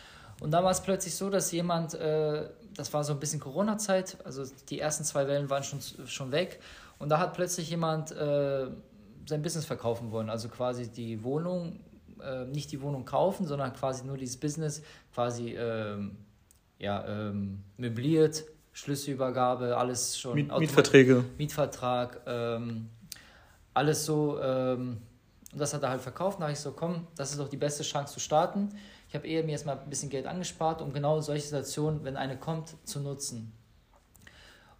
Speaker 2: und da war es plötzlich so, dass jemand, äh, das war so ein bisschen Corona-Zeit, also die ersten zwei Wellen waren schon schon weg und da hat plötzlich jemand äh, sein Business verkaufen wollen, also quasi die Wohnung, äh, nicht die Wohnung kaufen, sondern quasi nur dieses Business quasi ähm, ja, ähm, möbliert, Schlüsselübergabe, alles schon.
Speaker 1: Miet Mietverträge.
Speaker 2: Mietvertrag, ähm, alles so. Ähm, und das hat er halt verkauft. Da habe ich so, komm, das ist doch die beste Chance zu starten. Ich habe eher mir erstmal ein bisschen Geld angespart, um genau solche Situationen, wenn eine kommt, zu nutzen.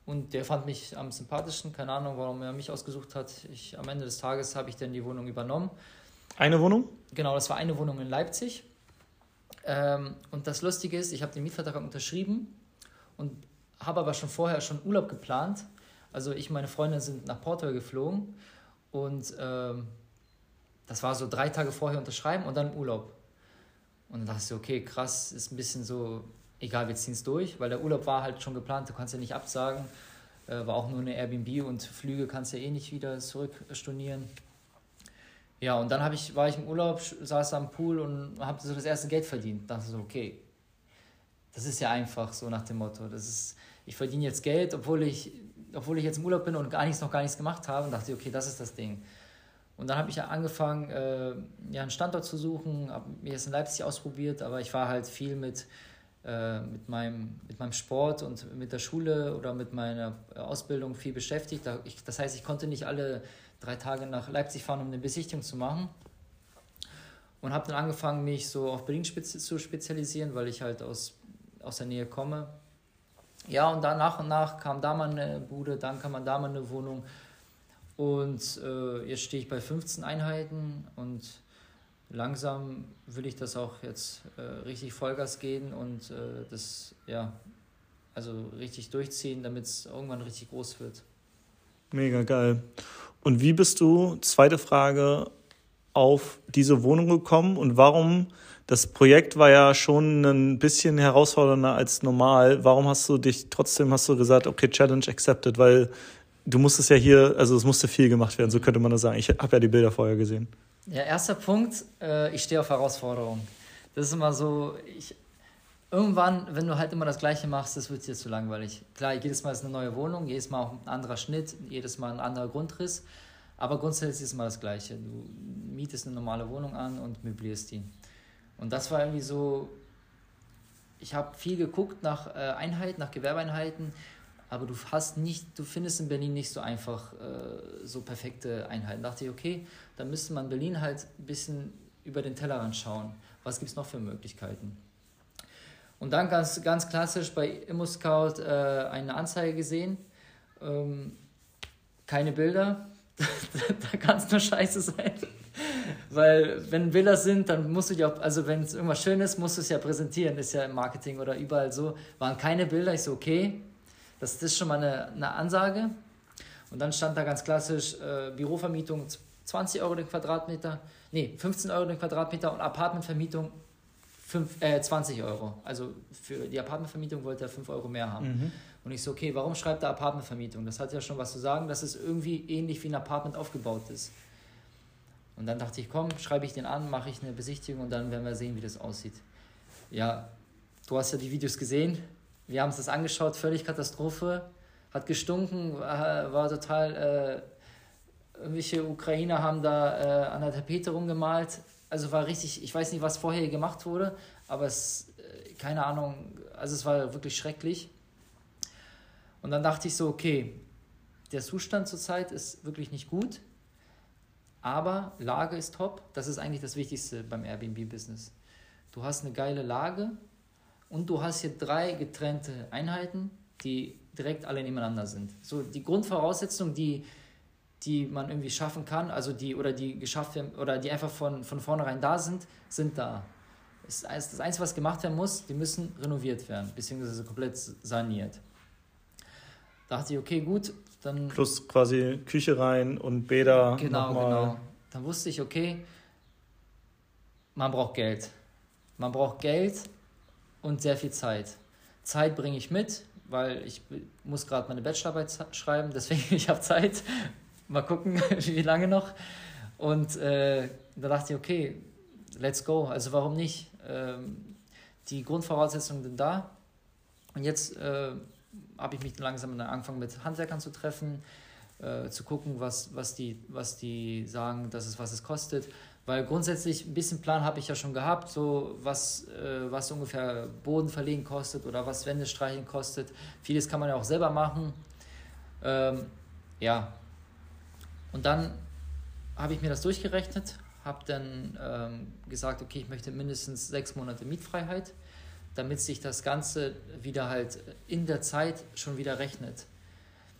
Speaker 2: Und der fand mich am sympathischen, keine Ahnung, warum er mich ausgesucht hat. Ich, am Ende des Tages habe ich dann die Wohnung übernommen.
Speaker 1: Eine Wohnung?
Speaker 2: Genau, das war eine Wohnung in Leipzig. Ähm, und das Lustige ist, ich habe den Mietvertrag unterschrieben und habe aber schon vorher schon Urlaub geplant. Also ich und meine Freundin sind nach Portugal geflogen und ähm, das war so drei Tage vorher unterschreiben und dann Urlaub. Und dann dachte ich, okay, krass, ist ein bisschen so egal, wir ziehen es durch, weil der Urlaub war halt schon geplant, du kannst ja nicht absagen. Äh, war auch nur eine Airbnb und Flüge kannst ja eh nicht wieder zurückstornieren. Ja, und dann ich, war ich im Urlaub, saß am Pool und habe so das erste Geld verdient. Dachte so, okay, das ist ja einfach so nach dem Motto. Das ist, ich verdiene jetzt Geld, obwohl ich, obwohl ich jetzt im Urlaub bin und gar nichts, noch gar nichts gemacht habe. Und dachte, okay, das ist das Ding. Und dann habe ich angefangen, äh, ja, einen Standort zu suchen, habe mir das in Leipzig ausprobiert, aber ich war halt viel mit äh, mit, meinem, mit meinem Sport und mit der Schule oder mit meiner Ausbildung viel beschäftigt. Das heißt, ich konnte nicht alle drei Tage nach Leipzig fahren, um eine Besichtigung zu machen. Und habe dann angefangen, mich so auf Berlin zu spezialisieren, weil ich halt aus, aus der Nähe komme. Ja, und dann nach und nach kam da mal eine Bude, dann kam da mal eine Wohnung. Und äh, jetzt stehe ich bei 15 Einheiten und langsam will ich das auch jetzt äh, richtig Vollgas gehen und äh, das, ja, also richtig durchziehen, damit es irgendwann richtig groß wird.
Speaker 1: Mega geil. Und wie bist du, zweite Frage, auf diese Wohnung gekommen und warum, das Projekt war ja schon ein bisschen herausfordernder als normal, warum hast du dich, trotzdem hast du gesagt, okay, Challenge accepted, weil du musstest ja hier, also es musste viel gemacht werden, so könnte man das sagen. Ich habe ja die Bilder vorher gesehen.
Speaker 2: Ja, erster Punkt, äh, ich stehe auf Herausforderungen. Das ist immer so, ich, irgendwann, wenn du halt immer das Gleiche machst, das wird dir zu langweilig. Klar, jedes Mal ist eine neue Wohnung, jedes Mal auch ein anderer Schnitt, jedes Mal ein anderer Grundriss, aber grundsätzlich ist es immer das Gleiche. Du mietest eine normale Wohnung an und möblierst die. Und das war irgendwie so, ich habe viel geguckt nach äh, Einheiten, nach Gewerbeeinheiten aber du hast nicht, du findest in Berlin nicht so einfach äh, so perfekte Einheiten. Da dachte ich, okay, dann müsste man Berlin halt ein bisschen über den Tellerrand schauen. Was gibt es noch für Möglichkeiten? Und dann ganz, ganz klassisch bei ImmoScout äh, eine Anzeige gesehen. Ähm, keine Bilder. da kann es nur scheiße sein. Weil wenn Bilder sind, dann musst du ja auch, also wenn es irgendwas Schönes ist, musst du es ja präsentieren, ist ja im Marketing oder überall so. Waren keine Bilder, ich so, okay, das, das ist schon mal eine, eine Ansage. Und dann stand da ganz klassisch äh, Bürovermietung 20 Euro den Quadratmeter, nee, 15 Euro den Quadratmeter und Apartmentvermietung 5, äh, 20 Euro. Also für die Apartmentvermietung wollte er 5 Euro mehr haben. Mhm. Und ich so, okay, warum schreibt er Apartmentvermietung? Das hat ja schon was zu sagen, dass es irgendwie ähnlich wie ein Apartment aufgebaut ist. Und dann dachte ich, komm, schreibe ich den an, mache ich eine Besichtigung und dann werden wir sehen, wie das aussieht. Ja, du hast ja die Videos gesehen. Wir haben uns das angeschaut, völlig Katastrophe. Hat gestunken, war, war total. Äh, irgendwelche Ukrainer haben da äh, an der Tapete rumgemalt. Also war richtig, ich weiß nicht, was vorher gemacht wurde, aber es, äh, keine Ahnung, also es war wirklich schrecklich. Und dann dachte ich so, okay, der Zustand zurzeit ist wirklich nicht gut, aber Lage ist top. Das ist eigentlich das Wichtigste beim Airbnb-Business. Du hast eine geile Lage, und du hast hier drei getrennte Einheiten, die direkt alle nebeneinander sind. So die Grundvoraussetzungen, die, die man irgendwie schaffen kann, also die oder die geschafft werden oder die einfach von, von vornherein da sind, sind da. Das, das Einzige, was gemacht werden muss, die müssen renoviert werden, beziehungsweise komplett saniert. Da dachte ich, okay, gut, dann.
Speaker 1: Plus quasi Küche rein und Bäder.
Speaker 2: Genau, genau. Dann wusste ich, okay, man braucht Geld. Man braucht Geld und sehr viel Zeit. Zeit bringe ich mit, weil ich muss gerade meine Bachelorarbeit schreiben, deswegen ich habe Zeit. Mal gucken, wie lange noch. Und äh, da dachte ich, okay, let's go. Also warum nicht? Ähm, die Grundvoraussetzungen sind da. Und jetzt äh, habe ich mich langsam angefangen mit Handwerkern zu treffen, äh, zu gucken, was, was, die, was die sagen, dass es was es kostet. Weil grundsätzlich ein bisschen Plan habe ich ja schon gehabt, so was, äh, was ungefähr Boden verlegen kostet oder was Wände streichen kostet. Vieles kann man ja auch selber machen. Ähm, ja. Und dann habe ich mir das durchgerechnet, habe dann ähm, gesagt, okay, ich möchte mindestens sechs Monate Mietfreiheit, damit sich das Ganze wieder halt in der Zeit schon wieder rechnet.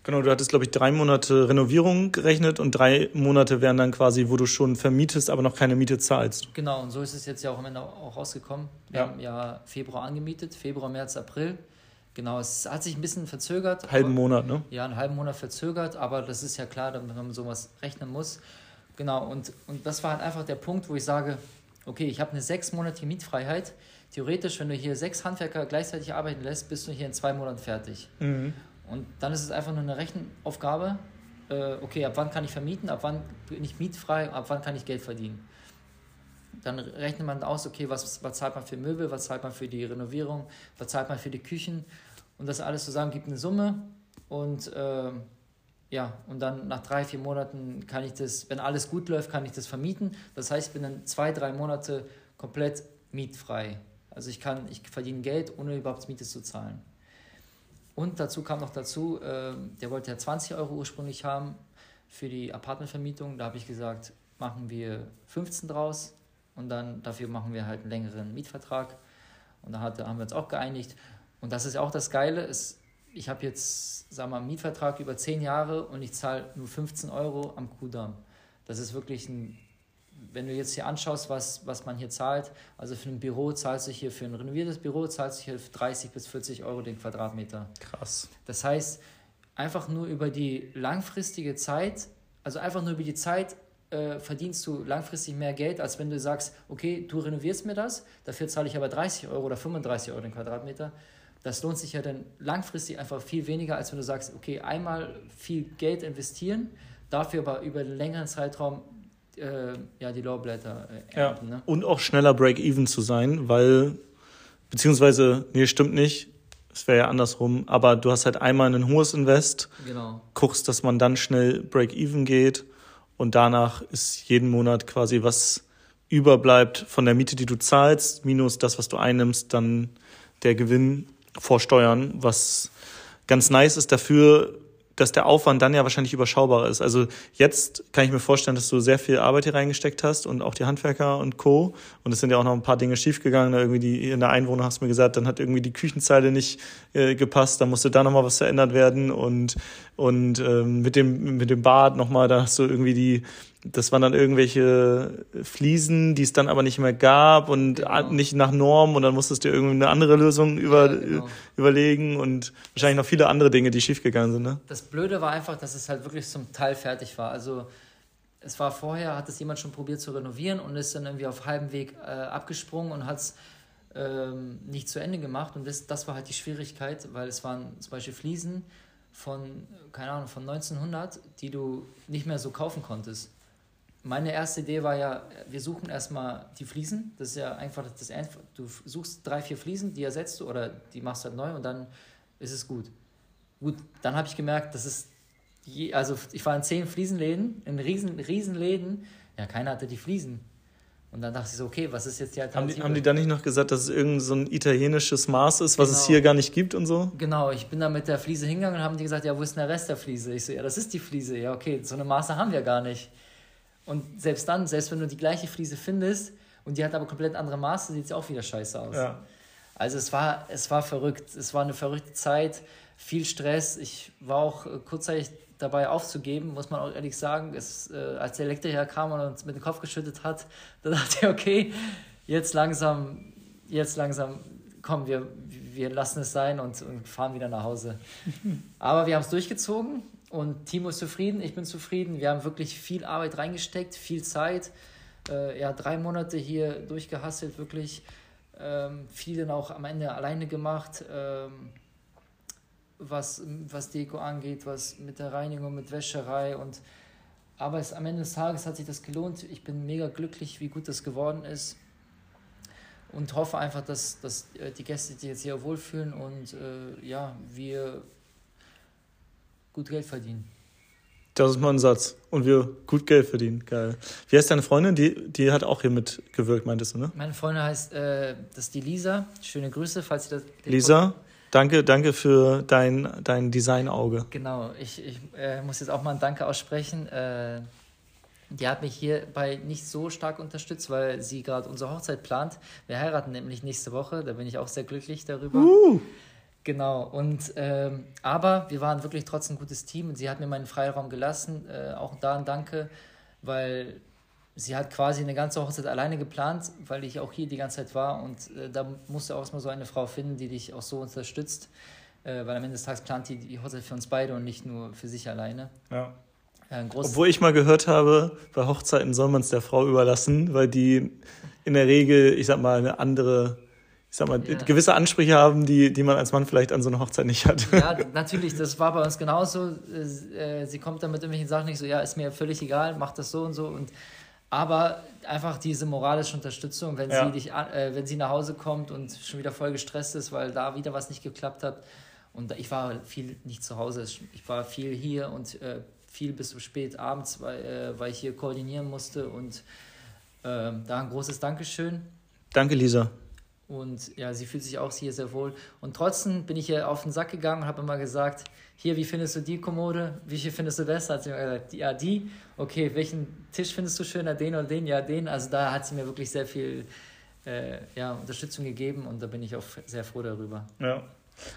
Speaker 1: Genau, du hattest, glaube ich, drei Monate Renovierung gerechnet und drei Monate wären dann quasi, wo du schon vermietest, aber noch keine Miete zahlst.
Speaker 2: Genau, und so ist es jetzt ja auch am Ende auch rausgekommen. Wir ja. haben ja Februar angemietet, Februar, März, April. Genau, es hat sich ein bisschen verzögert.
Speaker 1: Halben Monat, ne?
Speaker 2: Ja, einen halben Monat verzögert, aber das ist ja klar, damit man sowas rechnen muss. Genau, und, und das war halt einfach der Punkt, wo ich sage, okay, ich habe eine sechsmonatige Mietfreiheit. Theoretisch, wenn du hier sechs Handwerker gleichzeitig arbeiten lässt, bist du hier in zwei Monaten fertig. Mhm. Und dann ist es einfach nur eine Rechenaufgabe. Äh, okay, ab wann kann ich vermieten, ab wann bin ich mietfrei, ab wann kann ich Geld verdienen. Dann rechnet man aus, okay, was, was zahlt man für Möbel, was zahlt man für die Renovierung, was zahlt man für die Küchen. Und das alles zusammen gibt eine Summe. Und äh, ja, und dann nach drei, vier Monaten kann ich das, wenn alles gut läuft, kann ich das vermieten. Das heißt, ich bin dann zwei, drei Monate komplett mietfrei. Also ich kann, ich verdiene Geld, ohne überhaupt Miete zu zahlen. Und dazu kam noch dazu, äh, der wollte ja 20 Euro ursprünglich haben für die Apartmentvermietung. Da habe ich gesagt, machen wir 15 draus und dann dafür machen wir halt einen längeren Mietvertrag. Und da hatte, haben wir uns auch geeinigt. Und das ist auch das Geile. Ist, ich habe jetzt, sagen wir mal, einen Mietvertrag über 10 Jahre und ich zahle nur 15 Euro am Kudamm. Das ist wirklich ein wenn du jetzt hier anschaust, was, was man hier zahlt, also für ein Büro zahlst du hier, für ein renoviertes Büro zahlst du hier 30 bis 40 Euro den Quadratmeter.
Speaker 1: Krass.
Speaker 2: Das heißt, einfach nur über die langfristige Zeit, also einfach nur über die Zeit äh, verdienst du langfristig mehr Geld, als wenn du sagst, okay, du renovierst mir das, dafür zahle ich aber 30 Euro oder 35 Euro den Quadratmeter. Das lohnt sich ja dann langfristig einfach viel weniger, als wenn du sagst, okay, einmal viel Geld investieren, dafür aber über einen längeren Zeitraum äh, ja, die Laubblätter
Speaker 1: äh, ernten. Ja. Ne? Und auch schneller Break-Even zu sein, weil, beziehungsweise, nee, stimmt nicht, es wäre ja andersrum, aber du hast halt einmal ein hohes Invest,
Speaker 2: genau.
Speaker 1: guckst, dass man dann schnell Break-Even geht und danach ist jeden Monat quasi was überbleibt von der Miete, die du zahlst, minus das, was du einnimmst, dann der Gewinn vor Steuern, was ganz nice ist dafür, dass der Aufwand dann ja wahrscheinlich überschaubarer ist. Also jetzt kann ich mir vorstellen, dass du sehr viel Arbeit hier reingesteckt hast und auch die Handwerker und Co. Und es sind ja auch noch ein paar Dinge schiefgegangen. Irgendwie die, in der Einwohnung hast du mir gesagt, dann hat irgendwie die Küchenzeile nicht äh, gepasst, dann musste da nochmal was verändert werden und, und ähm, mit, dem, mit dem Bad nochmal, da hast du irgendwie die, das waren dann irgendwelche Fliesen, die es dann aber nicht mehr gab und genau. nicht nach Norm und dann musstest du irgendwie eine andere Lösung über, ja, genau. überlegen und wahrscheinlich noch viele andere Dinge, die schiefgegangen sind. Ne?
Speaker 2: Das Blöde war einfach, dass es halt wirklich zum Teil fertig war. Also es war vorher, hat es jemand schon probiert zu renovieren und ist dann irgendwie auf halbem Weg äh, abgesprungen und hat es ähm, nicht zu Ende gemacht und das, das war halt die Schwierigkeit, weil es waren zum Beispiel Fliesen von, keine Ahnung, von 1900, die du nicht mehr so kaufen konntest meine erste Idee war ja, wir suchen erstmal die Fliesen. Das ist ja einfach das einfach. Du suchst drei, vier Fliesen, die ersetzt du oder die machst du halt neu und dann ist es gut. Gut, dann habe ich gemerkt, das ist je, also ich war in zehn Fliesenläden, in riesen, riesen Läden, ja, keiner hatte die Fliesen. Und dann dachte ich so, okay, was ist jetzt die
Speaker 1: Alternative? Haben die, haben die dann nicht noch gesagt, dass es irgend so ein italienisches Maß ist, was genau. es hier gar nicht gibt und so?
Speaker 2: Genau, ich bin da mit der Fliese hingegangen und haben die gesagt, ja, wo ist denn der Rest der Fliese? Ich so, ja, das ist die Fliese. Ja, okay, so eine Maße haben wir gar nicht. Und selbst dann, selbst wenn du die gleiche Fliese findest und die hat aber komplett andere Maße, sieht sie auch wieder scheiße aus.
Speaker 1: Ja.
Speaker 2: Also es war, es war verrückt. Es war eine verrückte Zeit, viel Stress. Ich war auch äh, kurzzeitig dabei aufzugeben, muss man auch ehrlich sagen. Es, äh, als der Elektriker kam und uns mit dem Kopf geschüttet hat, da dachte ich, okay, jetzt langsam, jetzt langsam, komm, wir, wir lassen es sein und, und fahren wieder nach Hause. Aber wir haben es durchgezogen und Timo ist zufrieden, ich bin zufrieden. Wir haben wirklich viel Arbeit reingesteckt, viel Zeit. Äh, ja, drei Monate hier durchgehasselt, wirklich. Ähm, viel dann auch am Ende alleine gemacht. Ähm, was, was Deko angeht, was mit der Reinigung, mit Wäscherei und aber es, am Ende des Tages hat sich das gelohnt. Ich bin mega glücklich, wie gut das geworden ist und hoffe einfach, dass, dass äh, die Gäste sich jetzt hier wohlfühlen und äh, ja, wir gut Geld verdienen.
Speaker 1: Das ist mal ein Satz. Und wir gut Geld verdienen. Geil. Wie heißt deine Freundin? Die, die hat auch hier mitgewirkt, meintest du, ne?
Speaker 2: Meine Freundin heißt, äh, das ist die Lisa. Schöne Grüße, falls sie das.
Speaker 1: Lisa, danke, danke für dein, dein Designauge.
Speaker 2: Genau, ich, ich äh, muss jetzt auch mal ein Danke aussprechen. Äh, die hat mich hierbei nicht so stark unterstützt, weil sie gerade unsere Hochzeit plant. Wir heiraten nämlich nächste Woche, da bin ich auch sehr glücklich darüber. Uh. Genau, und ähm, aber wir waren wirklich trotzdem ein gutes Team und sie hat mir meinen Freiraum gelassen. Äh, auch da ein Danke, weil sie hat quasi eine ganze Hochzeit alleine geplant, weil ich auch hier die ganze Zeit war und äh, da musst du auch mal so eine Frau finden, die dich auch so unterstützt, äh, weil am Ende des Tages plant die die Hochzeit für uns beide und nicht nur für sich alleine. Ja.
Speaker 1: Obwohl ich mal gehört habe, bei Hochzeiten soll man es der Frau überlassen, weil die in der Regel, ich sag mal, eine andere, ich sag mal, ja. gewisse Ansprüche haben, die, die man als Mann vielleicht an so einer Hochzeit nicht hat.
Speaker 2: Ja, natürlich, das war bei uns genauso. Äh, sie kommt dann mit irgendwelchen Sachen nicht so, ja, ist mir völlig egal, mach das so und so. Und, aber einfach diese moralische Unterstützung, wenn, ja. sie dich, äh, wenn sie nach Hause kommt und schon wieder voll gestresst ist, weil da wieder was nicht geklappt hat. Und ich war viel nicht zu Hause, ich war viel hier und äh, viel bis so spät abends, weil, äh, weil ich hier koordinieren musste. Und äh, da ein großes Dankeschön.
Speaker 1: Danke, Lisa.
Speaker 2: Und ja, sie fühlt sich auch hier sehr wohl. Und trotzdem bin ich hier auf den Sack gegangen und habe immer gesagt, hier, wie findest du die Kommode? Wie viel findest du besser? Hat sie mir gesagt, ja, die. Okay, welchen Tisch findest du schöner? Den oder den? Ja, den. Also da hat sie mir wirklich sehr viel äh, ja, Unterstützung gegeben und da bin ich auch sehr froh darüber.
Speaker 1: Ja.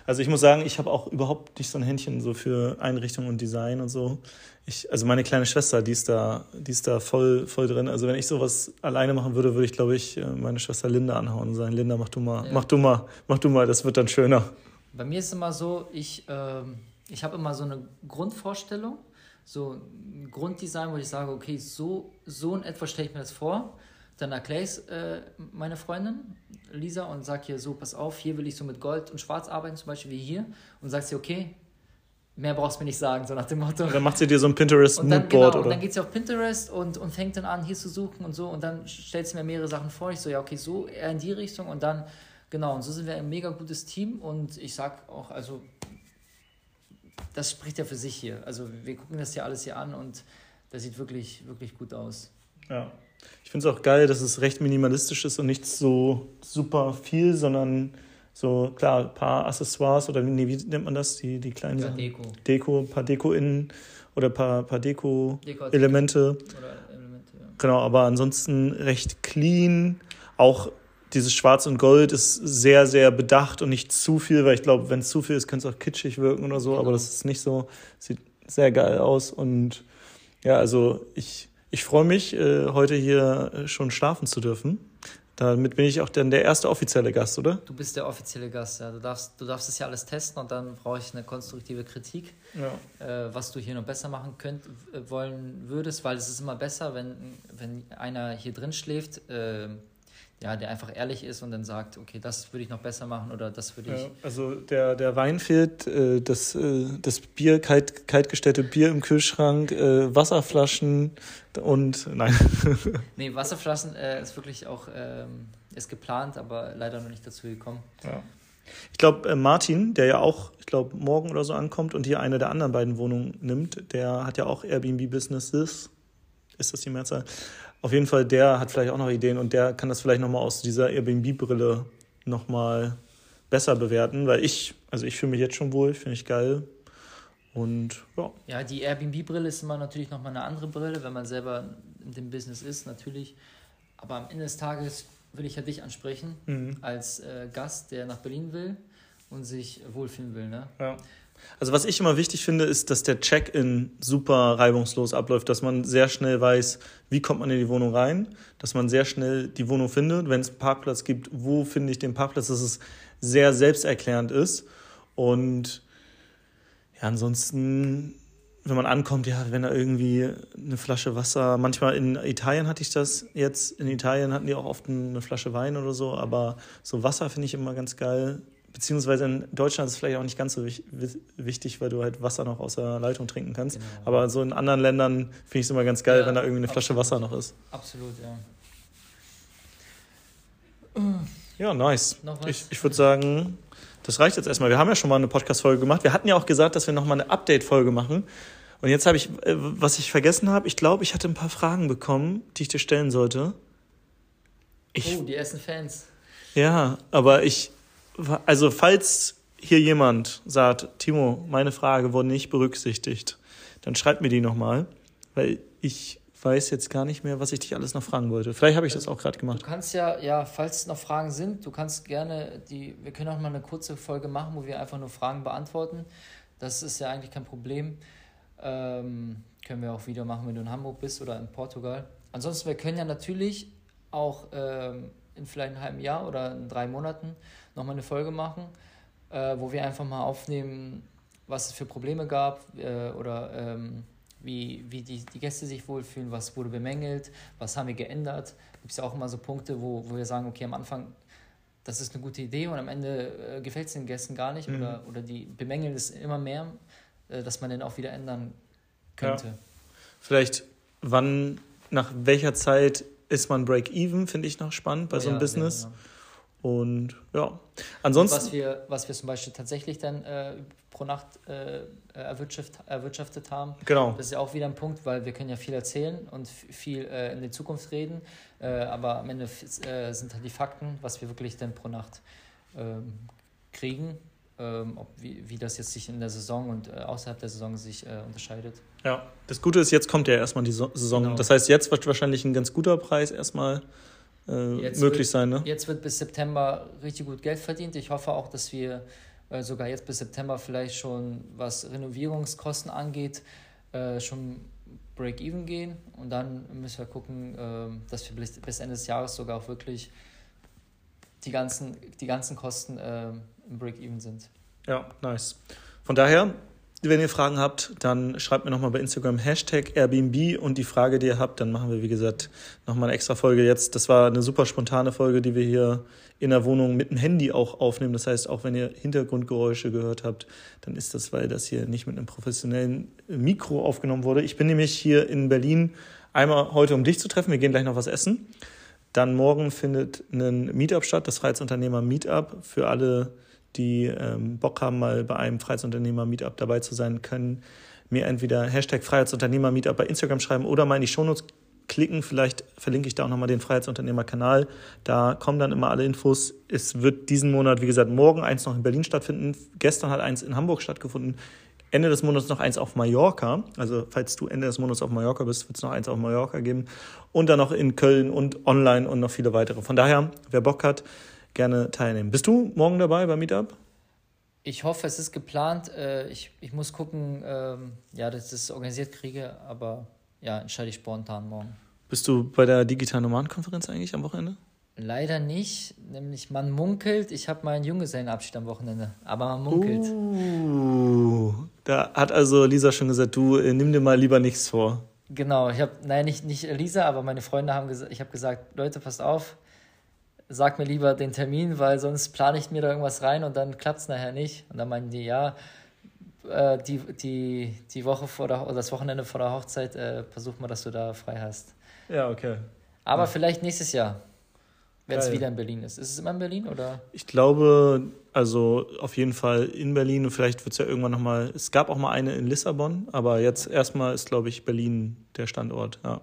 Speaker 1: Also ich muss sagen, ich habe auch überhaupt nicht so ein Händchen so für Einrichtung und Design und so. Ich, also meine kleine Schwester, die ist da, die ist da voll, voll drin. Also wenn ich sowas alleine machen würde, würde ich, glaube ich, äh, meine Schwester Linda anhauen und sagen, Linda, mach du mal, ja. mach du mal, mach du mal, das wird dann schöner.
Speaker 2: Bei mir ist es immer so, ich, ähm, ich habe immer so eine Grundvorstellung, so ein Grunddesign, wo ich sage, okay, so, so in etwa stelle ich mir das vor. Dann erkläre ich es äh, meine Freundin Lisa und sage hier so, pass auf, hier will ich so mit Gold und Schwarz arbeiten, zum Beispiel wie hier. Und sagt sie, okay, mehr brauchst du mir nicht sagen, so nach dem Motto.
Speaker 1: Und dann macht sie dir so ein Pinterest-Moodboard,
Speaker 2: genau, oder? Und dann geht sie auf Pinterest und, und fängt dann an, hier zu suchen und so. Und dann stellt sie mir mehrere Sachen vor. Ich so, ja, okay, so eher in die Richtung. Und dann, genau, und so sind wir ein mega gutes Team. Und ich sag auch, also, das spricht ja für sich hier. Also, wir gucken das ja alles hier an und das sieht wirklich, wirklich gut aus.
Speaker 1: Ja. Ich finde es auch geil, dass es recht minimalistisch ist und nicht so super viel, sondern so, klar, ein paar Accessoires oder nee, wie nennt man das? Die, die kleinen ja, Sachen. Deko. Deko, ein paar Deko-Innen oder ein paar, paar Deko-Elemente. Deko Elemente, ja. Genau, aber ansonsten recht clean. Auch dieses Schwarz und Gold ist sehr, sehr bedacht und nicht zu viel, weil ich glaube, wenn es zu viel ist, könnte es auch kitschig wirken oder so, genau. aber das ist nicht so. Sieht sehr geil aus und ja, also ich ich freue mich, äh, heute hier äh, schon schlafen zu dürfen. Damit bin ich auch dann der erste offizielle Gast, oder?
Speaker 2: Du bist der offizielle Gast, ja. Du darfst, du darfst das ja alles testen und dann brauche ich eine konstruktive Kritik, ja. äh, was du hier noch besser machen könnt, wollen würdest, weil es ist immer besser, wenn, wenn einer hier drin schläft, äh, ja, der einfach ehrlich ist und dann sagt, okay, das würde ich noch besser machen oder das würde ich. Ja,
Speaker 1: also der, der Wein fehlt, äh, das, äh, das Bier, kalt, kaltgestellte Bier im Kühlschrank, äh, Wasserflaschen und nein.
Speaker 2: nee, Wasserflaschen äh, ist wirklich auch ähm, ist geplant, aber leider noch nicht dazu gekommen.
Speaker 1: Ja. Ich glaube, äh, Martin, der ja auch, ich glaube, morgen oder so ankommt und hier eine der anderen beiden Wohnungen nimmt, der hat ja auch Airbnb-Businesses. Ist das die Mehrzahl? Auf jeden Fall, der hat vielleicht auch noch Ideen und der kann das vielleicht nochmal aus dieser Airbnb-Brille nochmal besser bewerten, weil ich, also ich fühle mich jetzt schon wohl, finde ich geil. Und ja.
Speaker 2: Ja, die Airbnb-Brille ist immer natürlich nochmal eine andere Brille, wenn man selber in dem Business ist, natürlich. Aber am Ende des Tages will ich ja dich ansprechen,
Speaker 1: Mhm.
Speaker 2: als äh, Gast, der nach Berlin will und sich wohlfühlen will. Ne?
Speaker 1: Ja. Also was ich immer wichtig finde, ist, dass der Check-in super reibungslos abläuft, dass man sehr schnell weiß, wie kommt man in die Wohnung rein, dass man sehr schnell die Wohnung findet, wenn es einen Parkplatz gibt, wo finde ich den Parkplatz, dass es sehr selbsterklärend ist und ja, ansonsten, wenn man ankommt, ja, wenn da irgendwie eine Flasche Wasser, manchmal in Italien hatte ich das jetzt, in Italien hatten die auch oft eine Flasche Wein oder so, aber so Wasser finde ich immer ganz geil. Beziehungsweise in Deutschland ist es vielleicht auch nicht ganz so wich- wi- wichtig, weil du halt Wasser noch aus der Leitung trinken kannst.
Speaker 2: Genau.
Speaker 1: Aber so in anderen Ländern finde ich es immer ganz geil,
Speaker 2: Ja,
Speaker 1: wenn da irgendwie eine Flasche
Speaker 2: absolut.
Speaker 1: Wasser noch ist.
Speaker 2: Absolut, ja.
Speaker 1: Ja, nice. Ich, ich würde sagen, das reicht jetzt erstmal. Wir haben ja schon mal eine Podcast-Folge gemacht. Wir hatten ja auch gesagt, dass wir nochmal eine Update-Folge machen. Und jetzt habe ich, äh, was ich vergessen habe, ich glaube, ich hatte ein paar Fragen bekommen, die ich dir stellen sollte. Ich,
Speaker 2: oh, die ersten Fans.
Speaker 1: Ja, aber ich, also falls hier jemand sagt, Timo, meine Frage wurde nicht berücksichtigt, dann schreib mir die nochmal, weil ich weiß jetzt gar nicht mehr, was ich dich alles noch fragen wollte. Vielleicht habe ich das auch gerade
Speaker 2: Du
Speaker 1: gemacht.
Speaker 2: kannst ja, ja, falls noch Fragen sind, du kannst gerne die, wir können auch mal eine kurze Folge machen, wo wir einfach nur Fragen beantworten. Das ist ja eigentlich kein Problem. Ähm, können wir auch wieder machen, wenn du in Hamburg bist oder in Portugal. Ansonsten, wir können ja natürlich auch ähm, in vielleicht einem halben Jahr oder in drei Monaten nochmal eine Folge machen, äh, wo wir einfach mal aufnehmen, was es für Probleme gab äh, oder ähm, wie, wie die, die Gäste sich wohlfühlen, was wurde bemängelt, was haben wir geändert. Gibt es ja auch immer so Punkte, wo, wo wir sagen, okay, am Anfang, das ist eine gute Idee und am Ende äh, gefällt es den Gästen gar nicht
Speaker 1: Mhm.
Speaker 2: oder, oder die bemängeln es immer mehr, äh, dass man den auch wieder ändern könnte.
Speaker 1: Vielleicht, wann, nach welcher Zeit ist man Break-Even, finde ich noch spannend bei so einem
Speaker 2: Ja,
Speaker 1: Business.
Speaker 2: ja.
Speaker 1: Und ja, ansonsten.
Speaker 2: Was wir, was wir zum Beispiel tatsächlich dann äh, pro Nacht äh, erwirtschaft, erwirtschaftet haben,
Speaker 1: Genau.
Speaker 2: Das ist ja auch wieder ein Punkt, weil wir können ja viel erzählen und viel äh, in die Zukunft reden, äh, aber am Ende äh, sind halt die Fakten, was wir wirklich dann pro Nacht ähm, kriegen, ähm, ob, wie, wie das jetzt sich in der Saison und äh, außerhalb der Saison sich äh, unterscheidet.
Speaker 1: Ja, das Gute ist, jetzt kommt ja erstmal die So- Saison.
Speaker 2: Genau.
Speaker 1: Das heißt, jetzt wird wahrscheinlich ein ganz guter Preis erstmal äh, möglich
Speaker 2: wird-
Speaker 1: sein, ne?
Speaker 2: Jetzt wird bis September richtig gut Geld verdient. Ich hoffe auch, dass wir äh, sogar jetzt bis September vielleicht schon, was Renovierungskosten angeht, äh, schon Break-Even gehen und dann müssen wir gucken, ähm, dass wir bis, bis Ende des Jahres sogar auch wirklich die ganzen, die ganzen Kosten ähm, im Break-Even sind.
Speaker 1: Ja, nice. Von daher, wenn ihr Fragen habt, dann schreibt mir nochmal bei Instagram Hashtag Airbnb und die Frage, die ihr habt, dann machen wir, wie gesagt, nochmal eine extra Folge jetzt. Das war eine super spontane Folge, die wir hier in der Wohnung mit dem Handy auch aufnehmen. Das heißt, auch wenn ihr Hintergrundgeräusche gehört habt, dann ist das, weil das hier nicht mit einem professionellen Mikro aufgenommen wurde. Ich bin nämlich hier in Berlin einmal heute, um dich zu treffen. Wir gehen gleich noch was essen. Dann morgen findet ein Meetup statt, das Freiheitsunternehmer Meetup. Für alle, die ähm, Bock haben, mal bei einem Freiheitsunternehmer Meetup dabei zu sein, können mir entweder Hashtag Freiheitsunternehmer Meetup bei Instagram schreiben oder mal in die Shownotes klicken. Vielleicht verlinke ich da auch nochmal den Freiheitsunternehmer-Kanal. Da kommen dann immer alle Infos. Es wird diesen Monat, wie gesagt, morgen eins noch in Berlin stattfinden. Gestern hat eins in Hamburg stattgefunden. Ende des Monats noch eins auf Mallorca. Also falls du Ende des Monats auf Mallorca bist, wird es noch eins auf Mallorca geben. Und dann noch in Köln und online und noch viele weitere. Von daher, wer Bock hat, gerne teilnehmen. Bist du morgen dabei beim Meetup?
Speaker 2: Ich hoffe, es ist geplant. Äh, ich, ich muss gucken, ähm, ja, dass ich das organisiert kriege, aber ja, entscheide ich spontan morgen.
Speaker 1: Bist du bei der digitalen Nomadenkonferenz eigentlich am Wochenende?
Speaker 2: Leider nicht, nämlich man munkelt, ich habe meinen Junggesellenabschied am Wochenende, aber man munkelt.
Speaker 1: Uh, da hat also Lisa schon gesagt, du äh, nimm dir mal lieber nichts vor.
Speaker 2: Genau, ich habe, nein, nicht, nicht Elisa, aber meine Freunde haben gesagt, ich habe gesagt, Leute, passt auf, sag mir lieber den Termin, weil sonst plane ich mir da irgendwas rein und dann klappt es nachher nicht. Und dann meinen die, ja, äh, die, die, die Woche vor der, oder das Wochenende vor der Hochzeit, äh, versuch mal, dass du da frei hast.
Speaker 1: Ja, okay.
Speaker 2: Aber vielleicht nächstes Jahr, wenn es wieder in Berlin ist. Ist es immer in Berlin oder?
Speaker 1: Ich glaube, also auf jeden Fall in Berlin und vielleicht wird es ja irgendwann nochmal, es gab auch mal eine in Lissabon, aber jetzt erstmal ist, glaube ich, Berlin der Standort. Ja.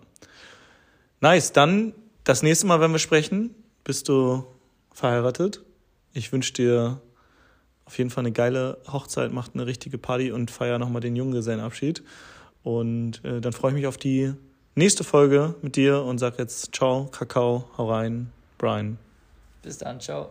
Speaker 1: Nice, dann das nächste Mal, wenn wir sprechen, bist du verheiratet. Ich wünsche dir auf jeden Fall eine geile Hochzeit, macht eine richtige Party und feier nochmal den Junggesellenabschied. Und äh, dann freue ich mich auf die nächste Folge mit dir und sag jetzt ciao, Kakao, hau rein, Brian.
Speaker 2: Bis dann, ciao.